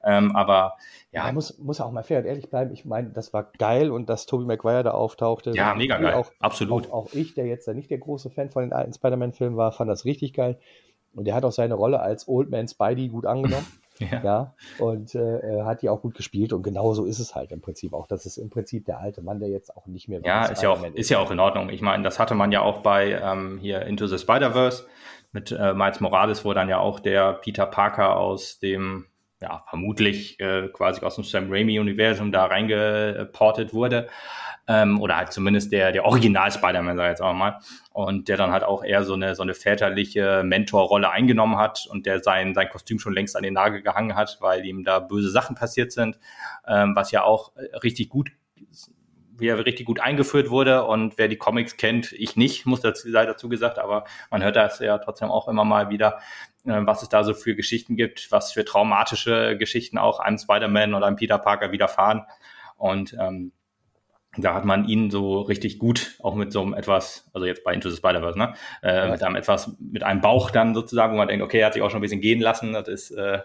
Ähm, aber ja. Man muss, muss auch mal fair und ehrlich bleiben. Ich meine, das war geil und dass Tobey Maguire da auftauchte. Ja, mega geil. Auch, Absolut. Auch, auch, ich, der jetzt da nicht der große Fan von den alten Spider-Man-Filmen war, fand das richtig geil. Und er hat auch seine Rolle als Old Man Spidey gut angenommen. Ja. ja. und äh, hat die auch gut gespielt und genau so ist es halt im Prinzip auch. Das ist im Prinzip der alte Mann, der jetzt auch nicht mehr. Ja, ist ja auch, ist ja auch in Ordnung. Ich meine, das hatte man ja auch bei ähm, hier Into the Spider-Verse mit äh, Miles Morales, wo dann ja auch der Peter Parker aus dem ja, vermutlich äh, quasi aus dem Sam Raimi-Universum da reingeportet wurde. Ähm, oder halt zumindest der, der Original Spider-Man, sag ich jetzt auch mal. Und der dann halt auch eher so eine, so eine väterliche Mentorrolle eingenommen hat und der sein, sein Kostüm schon längst an den Nagel gehangen hat, weil ihm da böse Sachen passiert sind, ähm, was ja auch richtig gut wie er richtig gut eingeführt wurde. Und wer die Comics kennt, ich nicht, muss dazu, sei dazu gesagt, aber man hört das ja trotzdem auch immer mal wieder, äh, was es da so für Geschichten gibt, was für traumatische Geschichten auch einem Spider-Man oder einem Peter Parker widerfahren. Und ähm, da hat man ihn so richtig gut, auch mit so einem etwas, also jetzt bei Into the Spider-Verse, ne? Äh, ja. Mit einem etwas, mit einem Bauch dann sozusagen, wo man denkt, okay, er hat sich auch schon ein bisschen gehen lassen. Das ist, äh,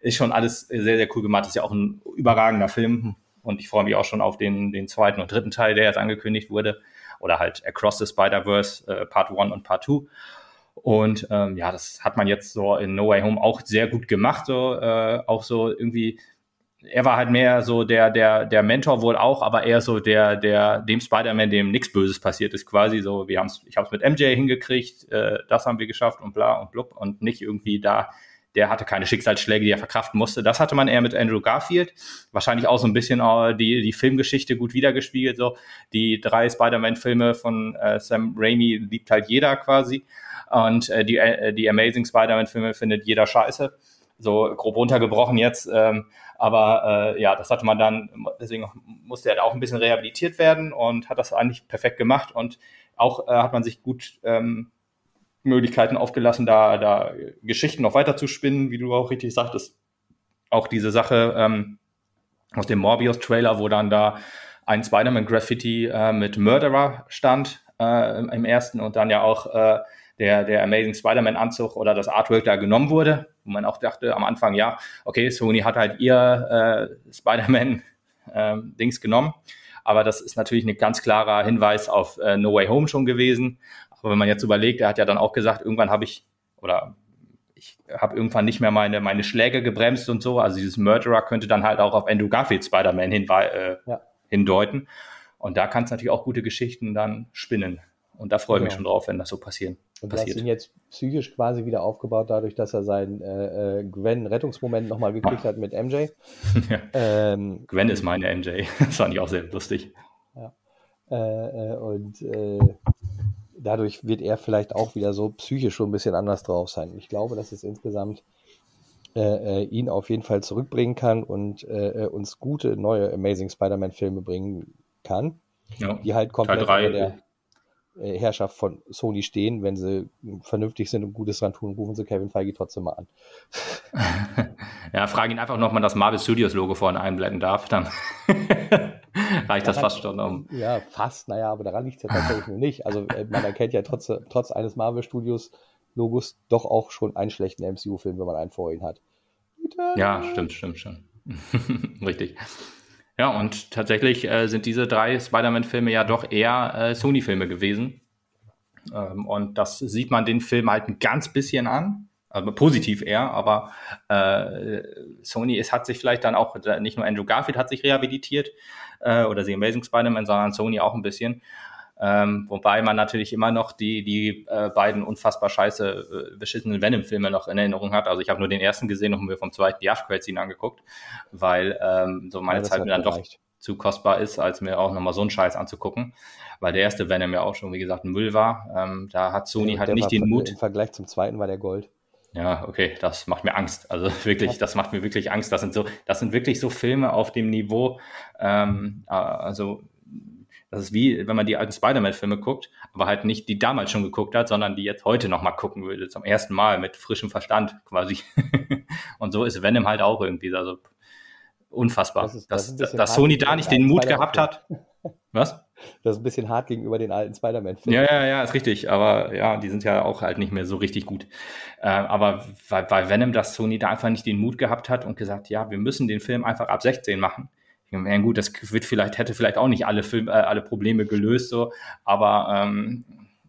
ist schon alles sehr, sehr cool gemacht. Das ist ja auch ein überragender Film. Und ich freue mich auch schon auf den, den zweiten und dritten Teil, der jetzt angekündigt wurde. Oder halt Across the Spider-Verse, äh, Part 1 und Part 2. Und ähm, ja, das hat man jetzt so in No Way Home auch sehr gut gemacht. So, äh, auch so irgendwie, er war halt mehr so der, der, der Mentor wohl auch, aber eher so der, der, dem Spider-Man, dem nichts Böses passiert ist, quasi so, wir haben's, ich habe es mit MJ hingekriegt, äh, das haben wir geschafft und bla und blub und nicht irgendwie da der hatte keine Schicksalsschläge, die er verkraften musste. Das hatte man eher mit Andrew Garfield. Wahrscheinlich auch so ein bisschen äh, die, die Filmgeschichte gut wiedergespiegelt. So die drei Spider-Man-Filme von äh, Sam Raimi liebt halt jeder quasi. Und äh, die, äh, die Amazing Spider-Man-Filme findet jeder scheiße. So grob runtergebrochen jetzt. Ähm, aber äh, ja, das hatte man dann, deswegen musste er auch ein bisschen rehabilitiert werden und hat das eigentlich perfekt gemacht. Und auch äh, hat man sich gut ähm, Möglichkeiten aufgelassen, da, da Geschichten noch weiter zu spinnen, wie du auch richtig sagtest. Auch diese Sache ähm, aus dem Morbius-Trailer, wo dann da ein Spider-Man-Graffiti äh, mit Murderer stand äh, im, ersten und dann ja auch äh, der, der Amazing Spider-Man-Anzug oder das Artwork da genommen wurde, wo man auch dachte am Anfang, ja, okay, Sony hat halt ihr äh, Spider-Man-Dings ähm, genommen. Aber das ist natürlich ein ganz klarer Hinweis auf äh, No Way Home schon gewesen. aber wenn man jetzt überlegt, er hat ja dann auch gesagt, irgendwann habe ich, oder ich habe irgendwann nicht mehr meine, meine Schläge gebremst und so. Also dieses Murderer könnte dann halt auch auf Andrew Garfield Spider-Man hin, äh, ja. hindeuten. Und da kann es natürlich auch gute Geschichten dann spinnen. Und da freue ich genau. mich schon drauf, wenn das so passieren. Und passiert. du hast ihn jetzt psychisch quasi wieder aufgebaut, dadurch, dass er seinen äh, äh Gwen-Rettungsmoment nochmal gekriegt hat mit MJ. ja. ähm, Gwen ist meine MJ. Das fand ich auch sehr lustig. Ja. Äh, äh, und äh, dadurch wird er vielleicht auch wieder so psychisch schon ein bisschen anders drauf sein. Ich glaube, dass es insgesamt äh, ihn auf jeden Fall zurückbringen kann und uns gute neue Amazing Spider-Man-Filme bringen kann, ja. die halt komplett der äh, Herrschaft von Sony stehen. Wenn sie vernünftig sind und Gutes dran tun, rufen sie Kevin Feige trotzdem mal an. ja, frage ihn einfach noch mal das Marvel Studios Logo vorne einblenden darf, dann reicht das fast schon um. Ja, fast, naja, aber daran liegt es ja tatsächlich nur nicht. Also äh, man erkennt ja trotz, trotz eines Marvel Studios Logos doch auch schon einen schlechten MCU-Film, wenn man einen vor ihn hat. Ja, stimmt, stimmt schon. Richtig. Ja, und tatsächlich äh, sind diese drei Spider-Man-Filme ja doch eher äh, Sony-Filme gewesen. Ähm, und das sieht man den Film halt ein ganz bisschen an. Also positiv eher, aber äh, Sony ist, hat sich vielleicht dann auch, nicht nur Andrew Garfield hat sich rehabilitiert äh, oder The Amazing Spider-Man, sondern Sony auch ein bisschen. Ähm, wobei man natürlich immer noch die, die äh, beiden unfassbar scheiße äh, beschissenen Venom-Filme noch in Erinnerung hat. Also ich habe nur den ersten gesehen und mir vom zweiten die After-Scene angeguckt, weil ähm, so meine ja, Zeit mir dann doch zu kostbar ist, als mir auch nochmal so einen Scheiß anzugucken. Weil der erste Venom ja auch schon, wie gesagt, ein Müll war. Ähm, da hat Sony ja, halt nicht den Mut. Im Vergleich zum zweiten war der Gold. Ja, okay, das macht mir Angst. Also wirklich, das macht mir wirklich Angst. Das sind so, das sind wirklich so Filme auf dem Niveau, ähm, äh, also das ist wie, wenn man die alten Spider-Man-Filme guckt, aber halt nicht die damals schon geguckt hat, sondern die jetzt heute nochmal gucken würde, zum ersten Mal mit frischem Verstand quasi. und so ist Venom halt auch irgendwie, also unfassbar. Das ist, das dass, dass Sony da nicht den Mut gehabt hat. Was? Das ist ein bisschen hart gegenüber den alten Spider-Man-Filmen. Ja, ja, ja, ist richtig. Aber ja, die sind ja auch halt nicht mehr so richtig gut. Äh, aber bei, bei Venom, dass Sony da einfach nicht den Mut gehabt hat und gesagt, ja, wir müssen den Film einfach ab 16 machen ja, gut, das wird vielleicht, hätte vielleicht auch nicht alle Film, äh, alle Probleme gelöst, so, aber ähm,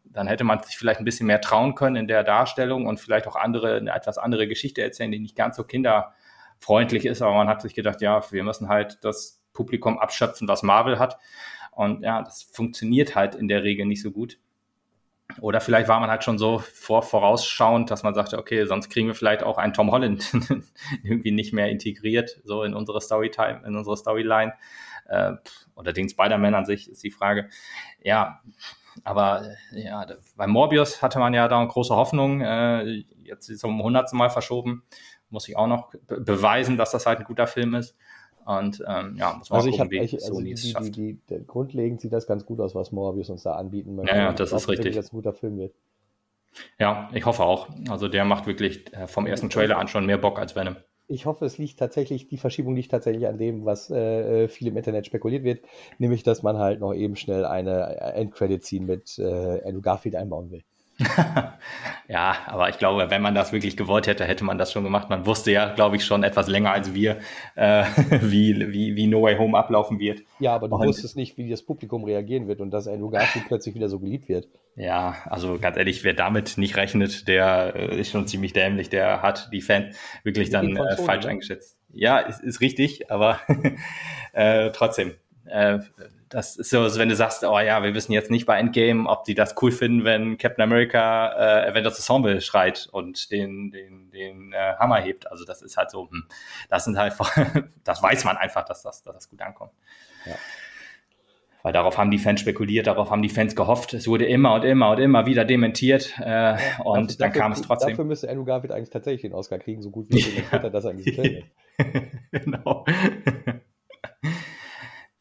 dann hätte man sich vielleicht ein bisschen mehr trauen können in der Darstellung und vielleicht auch andere, eine etwas andere Geschichte erzählen, die nicht ganz so kinderfreundlich ist, aber man hat sich gedacht, ja, wir müssen halt das Publikum abschöpfen, was Marvel hat. Und ja, das funktioniert halt in der Regel nicht so gut. Oder vielleicht war man halt schon so vor, vorausschauend, dass man sagte, okay, sonst kriegen wir vielleicht auch einen Tom Holland irgendwie nicht mehr integriert, so in unsere Storytime, in unsere Storyline. Äh, oder den Spider-Man an sich ist die Frage. Ja, aber ja, bei Morbius hatte man ja da eine große Hoffnung. Äh, jetzt ist es um 100. Mal verschoben. Muss ich auch noch be beweisen, dass das halt ein guter Film ist. Und ähm, ja, muss man also gucken, hab, wie ich, also es schafft. Die, die, grundlegend sieht das ganz gut aus, was Morbius uns da anbieten möchte. Ja, ja das ist richtig. Dass ein guter Film wird. Ja, ich hoffe auch. Also der macht wirklich äh, vom ersten Trailer an schon mehr Bock als Venom. Ich hoffe, es liegt tatsächlich, die Verschiebung liegt tatsächlich an dem, was äh, viel im Internet spekuliert wird, nämlich, dass man halt noch eben schnell eine Endcredit-Scene mit äh, Andrew Garfield einbauen will. ja, aber ich glaube, wenn man das wirklich gewollt hätte, hätte man das schon gemacht. Man wusste ja, glaube ich, schon etwas länger als wir, äh, wie, wie, wie No Way Home ablaufen wird. Ja, aber du und, wusstest nicht, wie das Publikum reagieren wird und dass Andrew Garfield plötzlich wieder so geliebt wird. Ja, also ganz ehrlich, wer damit nicht rechnet, der äh, ist schon ziemlich dämlich. Der hat die Fans wirklich dann äh, falsch ne? eingeschätzt. Ja, ist, ist richtig, aber äh, trotzdem. Das ist so, wenn du sagst, oh ja, wir wissen jetzt nicht bei Endgame, ob die das cool finden, wenn Captain America äh, Avengers Ensemble schreit und den, den, den äh, Hammer hebt. Also das ist halt so, hm, das sind halt, das weiß man einfach, dass das, dass das gut ankommt. Ja. Weil darauf haben die Fans spekuliert, darauf haben die Fans gehofft. Es wurde immer und immer und immer wieder dementiert äh, ja, und dafür, dann kam es trotzdem. Dafür müsste Andrew Garfield eigentlich tatsächlich den Oscar kriegen, so gut wie er ja. das eigentlich gefällt. genau.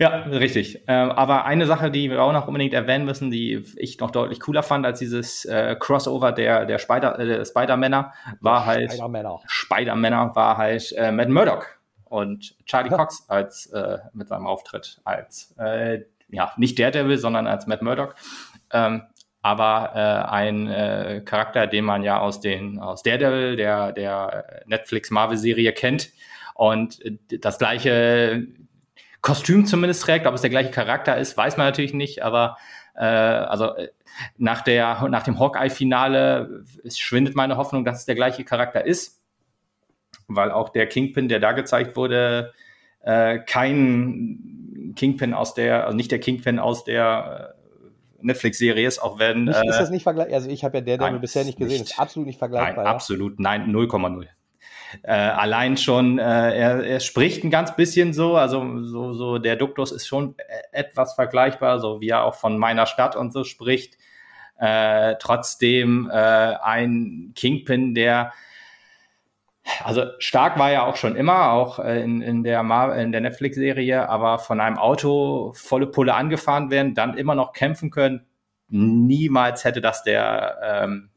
Ja, richtig. Ähm, aber eine Sache, die wir auch noch unbedingt erwähnen müssen, die ich noch deutlich cooler fand als dieses äh, Crossover der, der Spider, äh, Spider-Männer, war halt Spider-Männer. Spider-Männer war halt äh, Matt Murdock und Charlie Cox als äh, mit seinem Auftritt als äh, ja nicht Daredevil, sondern als Matt Murdock. Ähm, aber äh, ein äh, Charakter, den man ja aus den aus Daredevil, der der Netflix Marvel Serie kennt und das gleiche Kostüm zumindest trägt. Ob es der gleiche Charakter ist, weiß man natürlich nicht, aber Äh, also äh, nach, der, nach dem Hawkeye-Finale schwindet meine Hoffnung, dass es der gleiche Charakter ist, weil auch der Kingpin, der da gezeigt wurde, äh, kein Kingpin aus der, also nicht der Kingpin aus der äh, Netflix-Serie ist, auch wenn. Nicht, ist das nicht vergleichbar? Also ich habe ja der, der bisher nicht gesehen, nicht. ist absolut nicht vergleichbar. Nein, ja? absolut, nein, 0,0. Äh, allein schon, äh, er, er spricht ein ganz bisschen so, also so, so der Duktus ist schon etwas vergleichbar, so wie er auch von meiner Stadt und so spricht. Äh, trotzdem äh, ein Kingpin, der also stark war er auch schon immer, auch äh, in, in der, der Netflix-Serie, aber von einem Auto volle Pulle angefahren werden, dann immer noch kämpfen können. Niemals hätte das der ähm,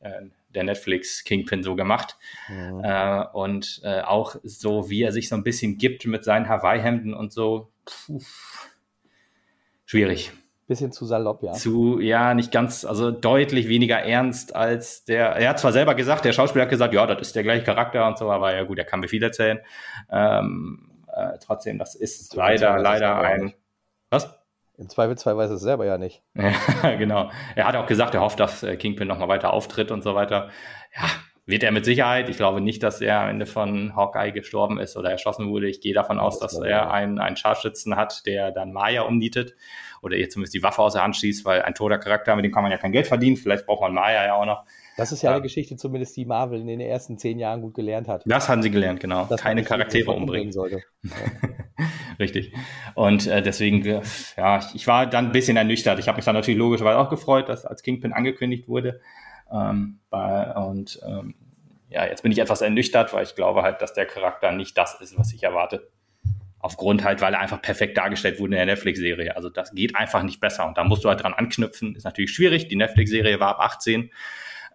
äh, der Netflix Kingpin so gemacht. Mhm. Äh, und äh, auch so, wie er sich so ein bisschen gibt mit seinen Hawaii-Hemden und so. Puh, schwierig. Bisschen zu salopp, ja. Zu, ja, nicht ganz, also deutlich weniger ernst als der. Er hat zwar selber gesagt, der Schauspieler hat gesagt, ja, das ist der gleiche Charakter und so, aber ja gut, er kann mir viel erzählen. Ähm, äh, trotzdem, das ist leider, leider ein. Was? Im Zweifelsfall weiß er es selber ja nicht. Ja, genau. Er hat auch gesagt, er hofft, dass äh, Kingpin nochmal weiter auftritt und so weiter. Ja, wird er mit Sicherheit. Ich glaube nicht, dass er am Ende von Hawkeye gestorben ist oder erschossen wurde. Ich gehe davon aus, dass er einen, einen Scharfschützen hat, der dann Maya umnietet oder ihr zumindest die Waffe aus der Hand schießt, weil ein toter Charakter, mit dem kann man ja kein Geld verdienen. Vielleicht braucht man Maya ja auch noch. Das ist ja, ja eine Geschichte, zumindest die Marvel in den ersten zehn Jahren gut gelernt hat. Das haben sie gelernt, genau. Dass Keine Charaktere umbringen. sollte. Richtig. Und äh, deswegen, äh, ja, ich war dann ein bisschen ernüchtert. Ich habe mich dann natürlich logischerweise auch gefreut, dass als Kingpin angekündigt wurde. Ähm, bei, und ähm, ja, jetzt bin ich etwas ernüchtert, weil ich glaube halt, dass der Charakter nicht das ist, was ich erwarte. Aufgrund halt, weil er einfach perfekt dargestellt wurde in der Netflix-Serie. Also das geht einfach nicht besser. Und da musst du halt dran anknüpfen. Ist natürlich schwierig. Die Netflix-Serie war ab 18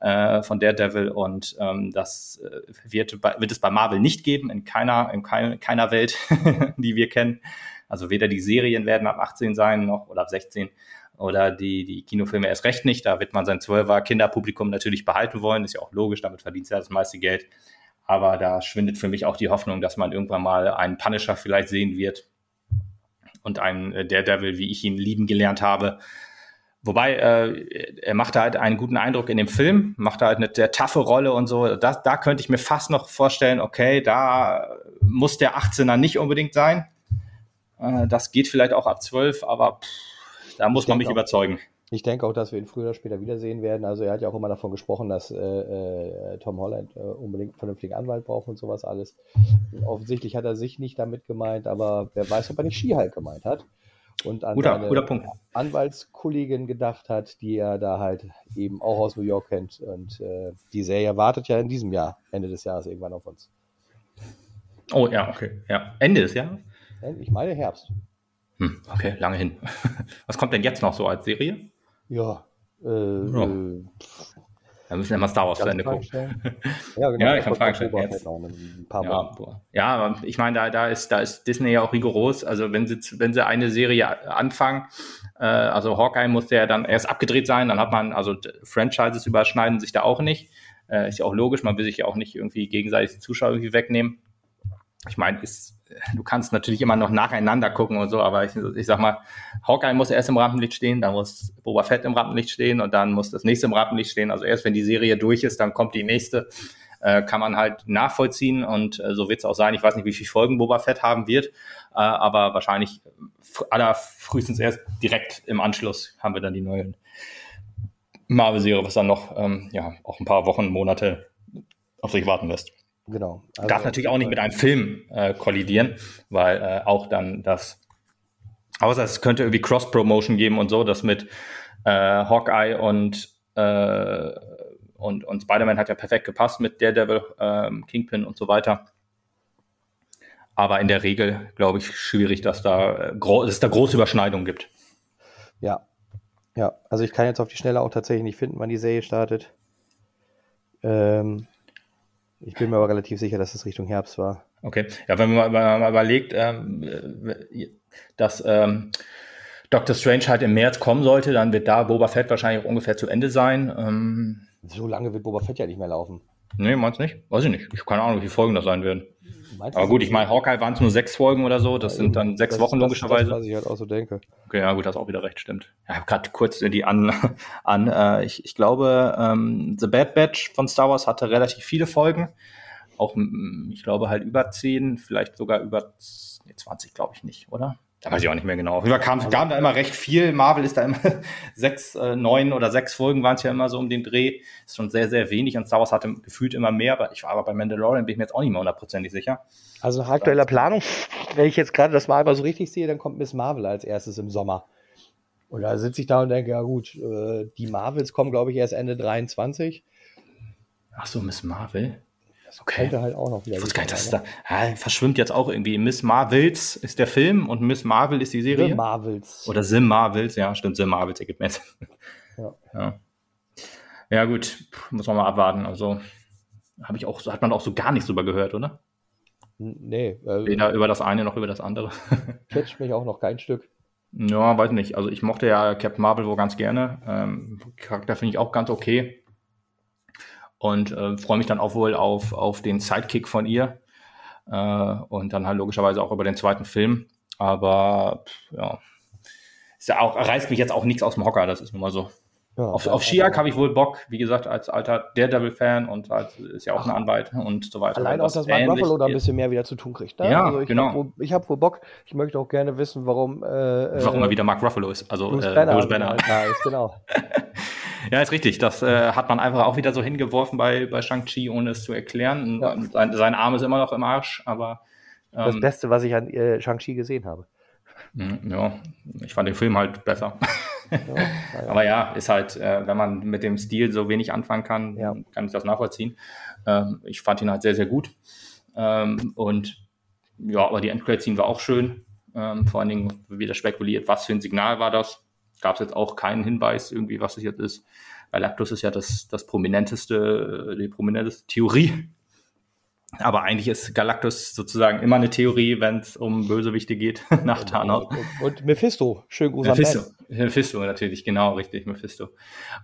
äh, von Daredevil und ähm, das äh, wird, wird es bei Marvel nicht geben, in keiner, in kein, keiner Welt, die wir kennen. Also weder die Serien werden ab 18 sein noch oder ab 16 oder die, die Kinofilme erst recht nicht. Da wird man sein 12er Kinderpublikum natürlich behalten wollen. Ist ja auch logisch, damit verdient er das meiste Geld. Aber da schwindet für mich auch die Hoffnung, dass man irgendwann mal einen Punisher vielleicht sehen wird und einen äh, Daredevil, wie ich ihn lieben gelernt habe, Wobei, äh, er macht halt einen guten Eindruck in dem Film, macht halt eine sehr taffe Rolle und so. Das, da könnte ich mir fast noch vorstellen, okay, da muss der 18er nicht unbedingt sein. Äh, das geht vielleicht auch ab 12, aber pff, da muss ich man mich auch, überzeugen. Ich denke auch, dass wir ihn früher oder später wiedersehen werden. Also er hat ja auch immer davon gesprochen, dass äh, äh, Tom Holland äh, unbedingt einen vernünftigen Anwalt braucht und sowas alles. Offensichtlich hat er sich nicht damit gemeint, aber wer weiß, ob er nicht Skihulk gemeint hat und an guter, guter. Anwaltskollegin gedacht hat, die er da halt eben auch aus New York kennt. Und äh, die Serie wartet ja in diesem Jahr, Ende des Jahres irgendwann auf uns. Oh ja, okay. Ja. Ende des Jahres? Ich meine Herbst. Hm, okay, lange hin. Was kommt denn jetzt noch so als Serie? Ja, äh, oh. Da müssen wir mal Star Wars zu Ende gucken. Ja, genau. Ja, ich kann Fragen stellen. Jetzt. Ja, ja, ich meine, da, da, ist, da ist Disney ja auch rigoros. Also wenn sie, wenn sie eine Serie anfangen, äh, also Hawkeye muss ja dann erst abgedreht sein, dann hat man, also Franchises überschneiden sich da auch nicht. Äh, ist ja auch logisch, man will sich ja auch nicht irgendwie gegenseitig die Zuschauer irgendwie wegnehmen. Ich meine, ist du kannst natürlich immer noch nacheinander gucken und so, aber ich, ich sag mal, Hawkeye muss erst im Rampenlicht stehen, dann muss Boba Fett im Rampenlicht stehen und dann muss das nächste im Rampenlicht stehen. Also erst wenn die Serie durch ist, dann kommt die nächste. Äh, kann man halt nachvollziehen und äh, so wird es auch sein. Ich weiß nicht, wie viele Folgen Boba Fett haben wird, äh, aber wahrscheinlich aller frühestens erst direkt im Anschluss haben wir dann die neue Marvel-Serie, was dann noch ähm, ja auch ein paar Wochen, Monate auf sich warten lässt. Genau. Also Darf natürlich auch nicht mit einem Film äh, kollidieren, weil äh, auch dann das, außer es könnte irgendwie Cross-Promotion geben und so, das mit äh, Hawkeye und, äh, und, und Spider-Man hat ja perfekt gepasst mit Daredevil, ähm, Kingpin und so weiter. Aber in der Regel, glaube ich, schwierig, dass, da, äh, dass es da große Überschneidungen gibt. Ja. Ja, also ich kann jetzt auf die Schnelle auch tatsächlich nicht finden, wann die Serie startet. Ähm, ich bin mir aber relativ sicher, dass es Richtung Herbst war. Okay. Ja, wenn man mal, überlegt, ähm, dass ähm, Doctor Strange halt im März kommen sollte, dann wird da Boba Fett wahrscheinlich auch ungefähr zu Ende sein. Ähm, so lange wird Boba Fett ja nicht mehr laufen. Nee, meinst nicht? Weiß ich nicht. Ich habe keine Ahnung, wie viele Folgen das sein werden. Meinst Aber gut, ich meine, Hawkeye waren es nur sechs Folgen oder so. Das ja, sind dann sechs Wochen das, logischerweise. Das, was ich halt auch so denke. Okay, ja gut, das auch wieder recht, stimmt. Ja, ich habe gerade kurz die an. an äh, ich, ich glaube, ähm, The Bad Batch von Star Wars hatte relativ viele Folgen. Auch, ich glaube, halt über zehn, vielleicht sogar über nee, 20, glaube ich nicht, oder? Da weiß ich auch nicht mehr genau. Auf jeden Fall kam, kam da immer recht viel. Marvel ist da immer sechs, äh, neun oder sechs Folgen waren es ja immer so um den Dreh. Ist schon sehr, sehr wenig. Und Star Wars hatte gefühlt immer mehr. Aber ich war aber bei Mandalorian, bin ich mir jetzt auch nicht mehr hundertprozentig sicher. Also nach aktueller Planung, wenn ich jetzt gerade das Marvel so richtig sehe, dann kommt Miss Marvel als erstes im Sommer. Und da sitze ich da und denke, ja gut, äh, die Marvels kommen, glaube ich, erst Ende 23. Ach so, Miss Marvel? Das okay. könnte halt auch noch wieder. Ich wusste gar nicht, dass da ja, verschwimmt jetzt auch irgendwie. Miss Marvels ist der Film und Miss Marvel ist die Serie. The Marvels. Oder Sim Marvels, ja, stimmt, Sim Marvels ergibt mehr Ja. ja. Ja, gut, muss man mal abwarten. Also habe ich auch, hat man auch so gar nichts drüber gehört, oder? Nee. Also, Weder über das eine noch über das andere. Catcht mich auch noch kein Stück. Ja, weiß nicht. Also ich mochte ja Captain Marvel wohl ganz gerne. Ähm, Charakter finde ich auch ganz okay und äh, freue mich dann auch wohl auf, auf den Sidekick von ihr äh, und dann halt logischerweise auch über den zweiten Film. Aber ja, ist ja auch, reißt mich jetzt auch nichts aus dem Hocker, das ist nun mal so. Ja, auf auf Shiak habe ich wohl Bock, wie gesagt, als alter Daredevil-Fan und als, ist ja auch Ach, ein Anwalt und so weiter. Allein auch, dass Mark Ruffalo da ein bisschen mehr wieder zu tun kriegt. Ne? Ja, also ich genau. Hab wohl, ich habe wohl Bock. Ich möchte auch gerne wissen, warum. Äh, warum äh, mal wieder Mark Ruffalo ist. Also Bruce äh, Banner. Bruce Banner. Ja, ist, genau. Ja, ist richtig. Das äh, hat man einfach auch wieder so hingeworfen bei, bei Shang-Chi, ohne es zu erklären. Ja. Sein, sein, Arm ist immer noch im Arsch, aber. Ähm, das Beste, was ich an äh, Shang-Chi gesehen habe. Hm, ja, ich fand den Film halt besser. Ja, ja. Aber ja, ist halt, äh, wenn man mit dem Stil so wenig anfangen kann, ja. kann ich das nachvollziehen. Ähm, ich fand ihn halt sehr, sehr gut. Ähm, und ja, aber die Endcredit-Scene war auch schön. Ähm, vor allen Dingen wieder spekuliert, was für ein Signal war das gab es jetzt auch keinen Hinweis, irgendwie, was es jetzt ist. Weil Lactus ist ja das, das prominenteste, die prominenteste Theorie. Aber eigentlich ist Galactus sozusagen immer eine Theorie, wenn es um Bösewichte geht, nach Thanos. Und, und Mephisto, schön gruß Mephisto, Mephisto natürlich, genau, richtig, Mephisto.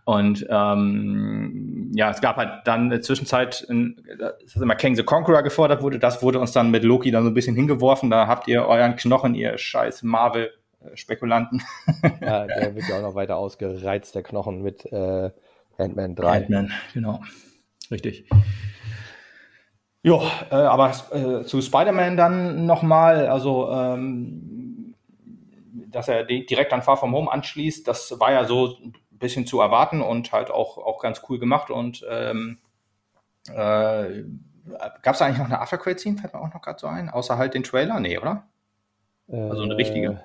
Und ähm, ja, es gab halt dann in der Zwischenzeit, in, das ist immer King the Conqueror gefordert wurde, das wurde uns dann mit Loki dann so ein bisschen hingeworfen, da habt ihr euren Knochen, ihr scheiß Marvel Spekulanten. ja, der wird ja auch noch weiter ausgereizt, der Knochen mit äh, Ant-Man 3. Ant-Man, genau. Richtig. Ja, äh, aber äh, zu Spider-Man dann nochmal, also ähm, dass er direkt an Far From Home anschließt, das war ja so ein bisschen zu erwarten und halt auch, auch ganz cool gemacht und ähm, äh, Gab es eigentlich noch eine Aftercredit-Scene, fällt mir auch noch gerade so ein, außer halt den Trailer? Nee, oder? Also eine richtige.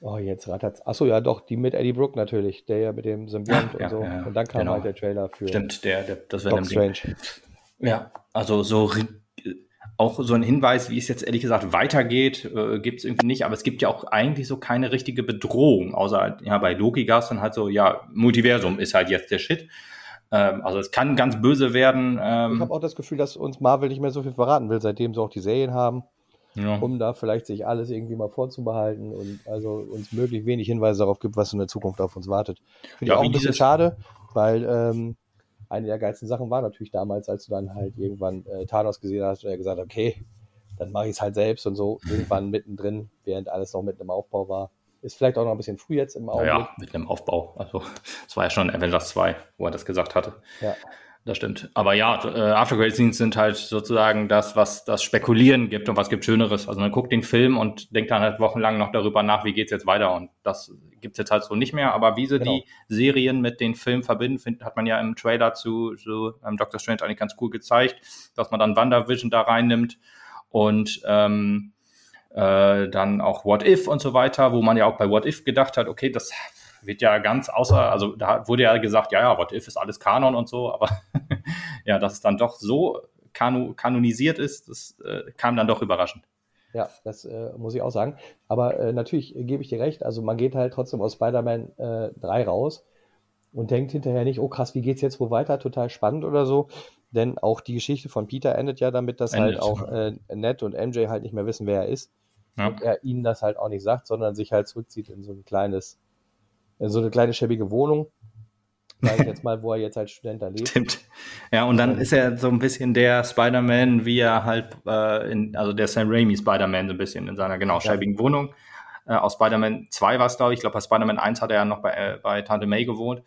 Äh, Oh, jetzt rattert's. Achso, ja, doch, die mit Eddie Brooke natürlich, der ja mit dem Symbiont ja, und so. Ja, und dann kam genau. halt der Trailer für. Stimmt, der, der das wäre Strange. Ja, also so auch so ein Hinweis, wie es jetzt ehrlich gesagt weitergeht, äh, gibt es irgendwie nicht, aber es gibt ja auch eigentlich so keine richtige Bedrohung, außer ja, bei Loki gab es dann halt so, ja, Multiversum ist halt jetzt der Shit. Ähm, also es kann ganz böse werden. Ähm, ich habe auch das Gefühl, dass uns Marvel nicht mehr so viel verraten will, seitdem sie auch die Serien haben ja. um da vielleicht sich alles irgendwie mal vorzubehalten und also uns möglichst wenig Hinweise darauf gibt, was in der Zukunft auf uns wartet. Finde ja, ich auch ein bisschen schade, weil ähm, eine der geilsten Sachen war natürlich damals, als du dann halt irgendwann äh, Thanos gesehen hast und er gesagt okay, dann mache ich es halt selbst und so irgendwann mittendrin, während alles noch mitten im Aufbau war. Ist vielleicht auch noch ein bisschen früh jetzt im Augenblick. Ja, mitten im Aufbau. Also, es war ja schon Avengers 2, wo er das gesagt hatte. Ja das stimmt. Aber ja, äh, Aftergrade Scenes sind halt sozusagen das, was das Spekulieren gibt und was gibt Schöneres. Also man guckt den Film und denkt dann halt wochenlang noch darüber nach, wie geht's jetzt weiter. Und das gibt's jetzt halt so nicht mehr. Aber wie sie genau. die Serien mit den Filmen verbinden, find, hat man ja im Trailer zu, zu ähm, Doctor Strange eigentlich ganz cool gezeigt, dass man dann WandaVision da reinnimmt und ähm, äh, dann auch What If und so weiter, wo man ja auch bei What If gedacht hat, okay, das wird ja ganz außer, also da wurde ja gesagt, ja, ja, What If ist alles Kanon und so, aber ja, dass es dann doch so kanu kanonisiert ist, das äh, kam dann doch überraschend. Ja, das äh, muss ich auch sagen. Aber äh, natürlich gebe ich dir recht, also man geht halt trotzdem aus Spider-Man äh, 3 raus und denkt hinterher nicht, oh krass, wie geht's jetzt wo weiter, total spannend oder so. Denn auch die Geschichte von Peter endet ja damit, dass endet. halt auch äh, Ned und MJ halt nicht mehr wissen, wer er ist. Ja. Und er ihnen das halt auch nicht sagt, sondern sich halt zurückzieht in so ein kleines so eine kleine schäbige Wohnung. sage ich jetzt mal, wo er jetzt als Student da lebt. Stimmt. Ja, und dann ist er so ein bisschen der Spider-Man, wie er halt, äh, in, also der Sam Raimi Spider-Man so ein bisschen in seiner genau scheibigen ja. Wohnung. Äh, aus Spider-Man 2 war es, glaube ich. Ich glaube, bei Spider-Man 1 hat er ja noch bei, äh, bei Tante May gewohnt.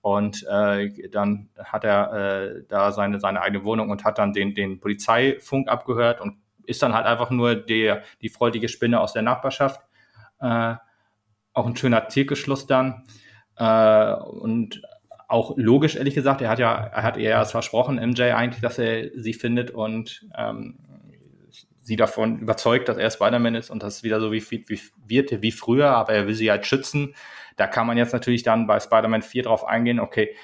Und äh, dann hat er äh, da seine, seine eigene Wohnung und hat dann den, den Polizeifunk abgehört und ist dann halt einfach nur der, die freudige Spinne aus der Nachbarschaft. Äh, auch ein schöner Zirkelschluss dann. Äh, und auch logisch, ehrlich gesagt, er hat ja, er hat ihr erst versprochen, MJ eigentlich, dass er sie findet und ähm, sie davon überzeugt, dass er Spider-Man ist und das wieder so wie, wie, wird wie früher, aber er will sie halt schützen da kann man jetzt natürlich dann bei Spider-Man 4 drauf eingehen, okay,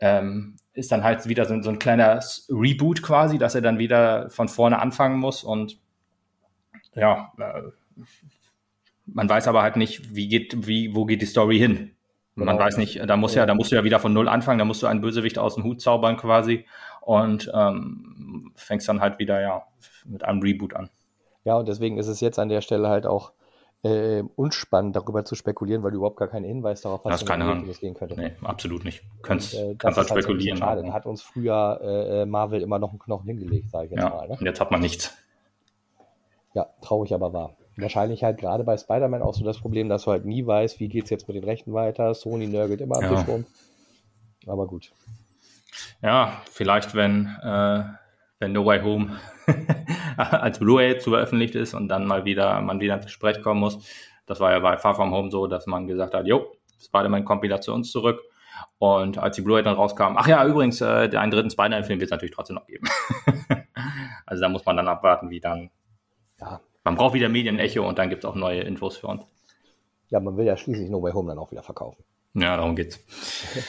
ähm, ist dann halt wieder so, so, ein kleiner Reboot quasi, dass er dann wieder von vorne anfangen muss und ja, äh, man weiß aber halt nicht, wie geht, wie, wo geht die Story hin. Man genau. weiß nicht, da muss ja, da musst du ja wieder von null anfangen, da musst du einen Bösewicht aus dem Hut zaubern quasi und ähm, fängst dann halt wieder ja mit einem Reboot an. Ja, und deswegen ist es jetzt an der Stelle halt auch äh, unspannend, darüber zu spekulieren, weil du überhaupt gar keinen Hinweis darauf hast, wie es gehen könnte. Nee, absolut nicht. Kannst, und, äh, kannst halt spekulieren. Halt so schade. Hat uns früher äh, Marvel immer noch einen Knochen hingelegt, sage ich jetzt ja, mal. Ne? Und jetzt hat man nichts. Ja, traurig aber wahr. Wahrscheinlich halt gerade bei Spider-Man auch so das Problem, dass du halt nie weißt, wie geht es jetzt mit den Rechten weiter. Sony nörgelt immer ja. rum. Aber gut. Ja, vielleicht, wenn, äh, wenn No Way Home als Blu-ray zu veröffentlicht ist und dann mal wieder, man wieder ins Gespräch kommen muss. Das war ja bei Far From Home so, dass man gesagt hat, jo, Spider-Man kommt wieder zu uns zurück. Und als die Blu-ray dann rauskam, ach ja, übrigens, äh, einen dritten Spider-Man-Film wird es natürlich trotzdem noch geben. also da muss man dann abwarten, wie dann. Ja. Man braucht wieder Medienecho und dann gibt es auch neue Infos für uns. Ja, man will ja schließlich No Way Home dann auch wieder verkaufen. Ja, darum geht's.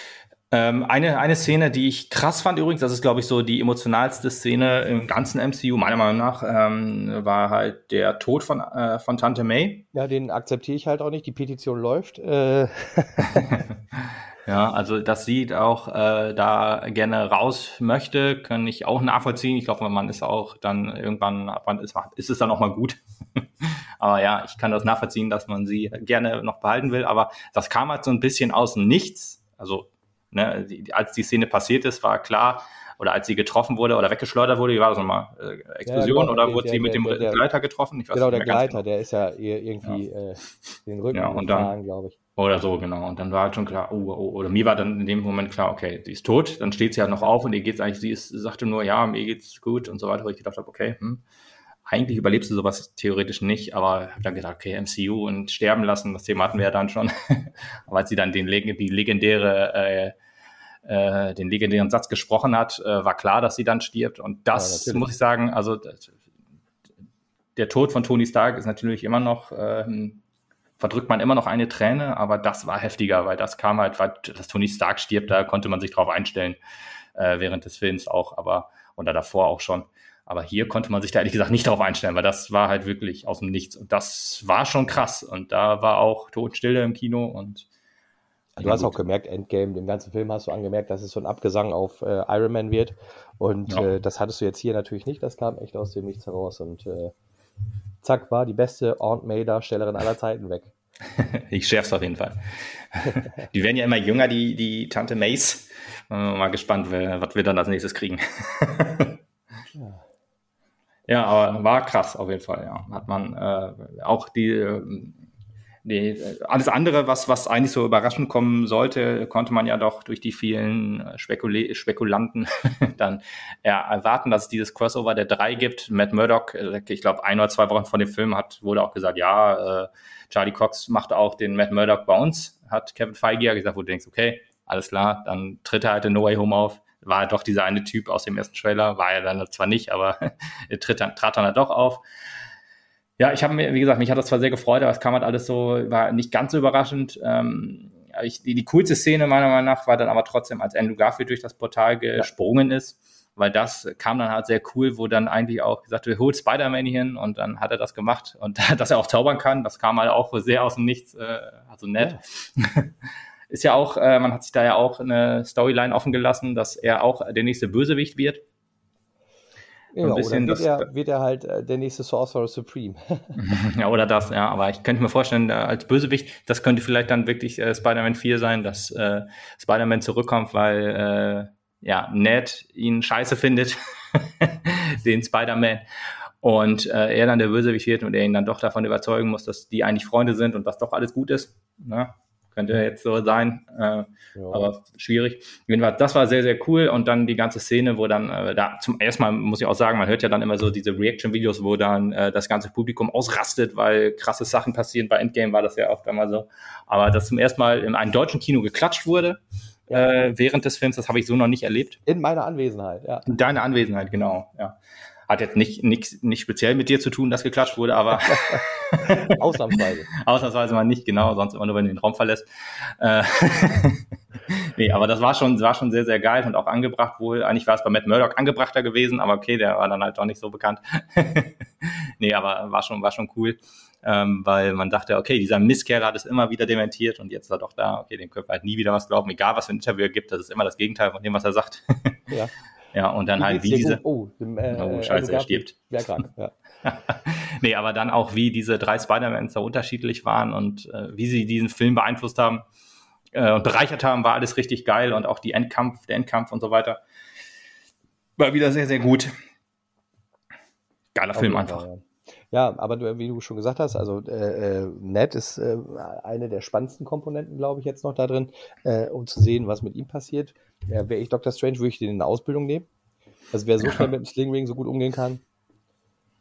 Ähm, eine, eine Szene, die ich krass fand übrigens, das ist, glaube ich, so die emotionalste Szene im ganzen MCU, meiner Meinung nach, ähm, war halt der Tod von, äh, von Tante May. Ja, den akzeptiere ich halt auch nicht. Die Petition läuft. Äh. ja, also dass sie auch äh, da gerne raus möchte, kann ich auch nachvollziehen. Ich glaube, man ist auch dann irgendwann, wann ist, ist es dann auch mal gut. aber ja, ich kann das nachvollziehen, dass man sie gerne noch behalten will. Aber das kam halt so ein bisschen aus dem Nichts. Also Ne, die, als die Szene passiert ist, war klar, oder als sie getroffen wurde oder weggeschleudert wurde, wie war das nochmal? Äh, Explosion ja, genau, oder wurde der, sie mit der, dem Gleiter getroffen? Ich weiß genau, der Gleiter, genau. der ist ja irgendwie ja. Äh, den Rücken ja, und dann, glaube ich. Oder so, genau. Und dann war halt schon klar, oh, oh, oder mir war dann in dem Moment klar, okay, sie ist tot, dann steht sie halt noch auf und ihr geht's eigentlich, sie ist, sagte nur, ja, mir geht's gut und so weiter, wo ich gedacht habe, okay, hm, eigentlich überlebst du sowas theoretisch nicht, aber habe dann gedacht, okay, MCU und sterben lassen, das Thema hatten wir ja dann schon. aber als sie dann den, die legendäre, äh, äh, den legendären Satz gesprochen hat, äh, war klar, dass sie dann stirbt. Und das ja, muss ich sagen, also der Tod von Tony Stark ist natürlich immer noch, äh, verdrückt man immer noch eine Träne, aber das war heftiger, weil das kam halt, weil dass Tony Stark stirbt, da konnte man sich drauf einstellen, äh, während des Films auch, aber oder davor auch schon. Aber hier konnte man sich da ehrlich gesagt nicht darauf einstellen, weil das war halt wirklich aus dem Nichts. Und das war schon krass. Und da war auch Totenstille im Kino und Du ja, hast gut. auch gemerkt, Endgame, dem ganzen Film hast du angemerkt, dass es so ein Abgesang auf äh, Iron Man wird. Und ja. äh, das hattest du jetzt hier natürlich nicht. Das kam echt aus dem Nichts heraus. Und äh, zack, war die beste Aunt May-Darstellerin aller Zeiten weg. ich schärf's auf jeden Fall. die werden ja immer jünger, die, die Tante Mace. Mal gespannt, was wir dann als nächstes kriegen. ja. Ja, aber war krass auf jeden Fall, ja. Hat man äh, auch die, die, alles andere, was, was eigentlich so überraschend kommen sollte, konnte man ja doch durch die vielen äh, Spekul Spekulanten dann ja, erwarten, dass es dieses Crossover der drei gibt. Matt Murdock, äh, ich glaube, ein oder zwei Wochen vor dem Film hat, wurde auch gesagt, ja, äh, Charlie Cox macht auch den Matt Murdock bei uns, hat Kevin Feige ja gesagt, wo du denkst, okay, alles klar, dann tritt er halt in No Way Home auf war doch dieser eine Typ aus dem ersten Trailer, war er dann zwar nicht, aber er tritt dann, trat dann halt doch auf. Ja, ich habe mir, wie gesagt, mich hat das zwar sehr gefreut, aber es kam halt alles so, war nicht ganz so überraschend. Ähm, ich, die, die coolste Szene meiner Meinung nach war dann aber trotzdem, als Andrew Garfield durch das Portal gesprungen ja. ist, weil das kam dann halt sehr cool, wo dann eigentlich auch gesagt wird, holt Spider-Man hin und dann hat er das gemacht und dass er auch zaubern kann, das kam halt auch sehr aus dem Nichts, äh, also nett. Ja. ist ja auch, äh, man hat sich da ja auch eine Storyline offen gelassen, dass er auch der nächste Bösewicht wird. Ja, ein bisschen oder wird, das, er, wird er halt äh, der nächste Sorcerer Supreme. ja, oder das, ja. Aber ich könnte mir vorstellen, äh, als Bösewicht, das könnte vielleicht dann wirklich äh, Spider-Man 4 sein, dass äh, Spider-Man zurückkommt, weil äh, ja, Ned ihn scheiße findet, den Spider-Man. Und äh, er dann der Bösewicht wird und er ihn dann doch davon überzeugen muss, dass die eigentlich Freunde sind und dass doch alles gut ist. Ne? Könnte jetzt so sein, äh, ja. aber schwierig. Das war sehr, sehr cool. Und dann die ganze Szene, wo dann, äh, da zum ersten Mal muss ich auch sagen, man hört ja dann immer so diese Reaction-Videos, wo dann äh, das ganze Publikum ausrastet, weil krasse Sachen passieren. Bei Endgame war das ja oft einmal so. Aber dass zum ersten Mal in einem deutschen Kino geklatscht wurde, ja. äh, während des Films, das habe ich so noch nicht erlebt. In meiner Anwesenheit, ja. In deiner Anwesenheit, genau, ja. Hat jetzt nicht, nicht, nicht speziell mit dir zu tun, dass geklatscht wurde, aber ausnahmsweise. ausnahmsweise mal nicht, genau, sonst immer nur, wenn du den Raum verlässt. Äh, nee, aber das war schon, war schon sehr, sehr geil und auch angebracht wohl. Eigentlich war es bei Matt Murdock angebrachter gewesen, aber okay, der war dann halt auch nicht so bekannt. nee, aber war schon, war schon cool. Ähm, weil man dachte, okay, dieser Misskerl hat es immer wieder dementiert und jetzt ist er doch da, okay, dem können wir halt nie wieder was glauben, egal was für ein Interview er gibt, das ist immer das Gegenteil von dem, was er sagt. ja. Ja, und dann halt wie diese. Oh, dem, äh, oh scheiße, er stirbt. Ja, krank, ja. nee, aber dann auch, wie diese drei Spider-Mans da unterschiedlich waren und äh, wie sie diesen Film beeinflusst haben äh, und bereichert haben, war alles richtig geil und auch die Endkampf, der Endkampf und so weiter. War wieder sehr, sehr gut. Geiler Film einfach. Ja. Ja, aber du, wie du schon gesagt hast, also äh, äh, Ned ist äh, eine der spannendsten Komponenten, glaube ich, jetzt noch da drin, äh, um zu sehen, was mit ihm passiert. Ja, Wäre ich Dr. Strange, würde ich den in Ausbildung nehmen. Also wer so schnell mit dem Slingring so gut umgehen kann,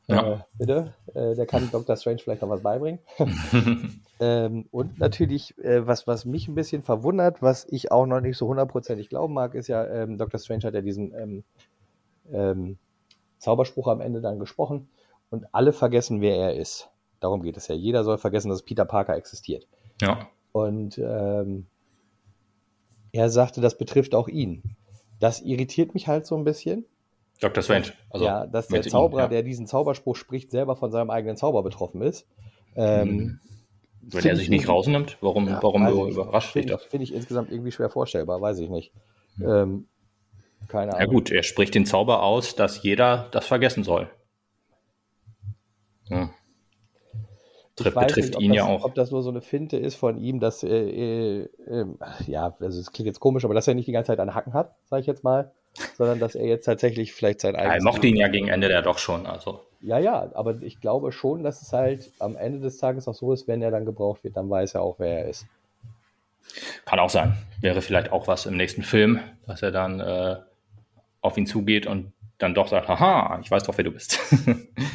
ja. Äh, bitte, äh, der kann Dr. Strange vielleicht noch was beibringen. ähm, und natürlich, äh, was, was mich ein bisschen verwundert, was ich auch noch nicht so hundertprozentig glauben mag, ist ja, ähm, Dr. Strange hat ja diesen ähm, ähm Zauberspruch am Ende dann gesprochen und alle vergessen, wer er ist. Darum geht es ja. Jeder soll vergessen, dass Peter Parker existiert. Ja. Und ähm, er sagte, das betrifft auch ihn. Das irritiert mich halt so ein bisschen. Dr. Strange. Also ja, dass der Zauberer, ihn, ja. der diesen Zauberspruch spricht, selber von seinem eigenen Zauber betroffen ist. Ähm, hm. Wenn er sich nicht rausnimmt, warum, ja, warum überrascht dich das? Finde ich insgesamt irgendwie schwer vorstellbar, weiß ich nicht. Ähm, keine Ahnung. Ja gut, er spricht den Zauber aus, dass jeder das vergessen soll. Ja. Trifft, betrifft nicht, ihn das, ja auch. Ob das nur so eine Finte ist von ihm, dass, äh, äh, äh, ja, also es klingt jetzt komisch, aber dass er nicht die ganze Zeit einen Hacken hat, sage ich jetzt mal, sondern dass er jetzt tatsächlich vielleicht sein eigenes. Ja, er mochte ihn ja gegen Ende der doch schon, also. Ja, ja, aber ich glaube schon, dass es halt am Ende des Tages auch so ist, wenn er dann gebraucht wird, dann weiß er auch, wer er ist. Kann auch sein. Wäre vielleicht auch was im nächsten Film, dass er dann äh, auf ihn zugeht und dann doch sagt, haha, ich weiß doch, wer du bist.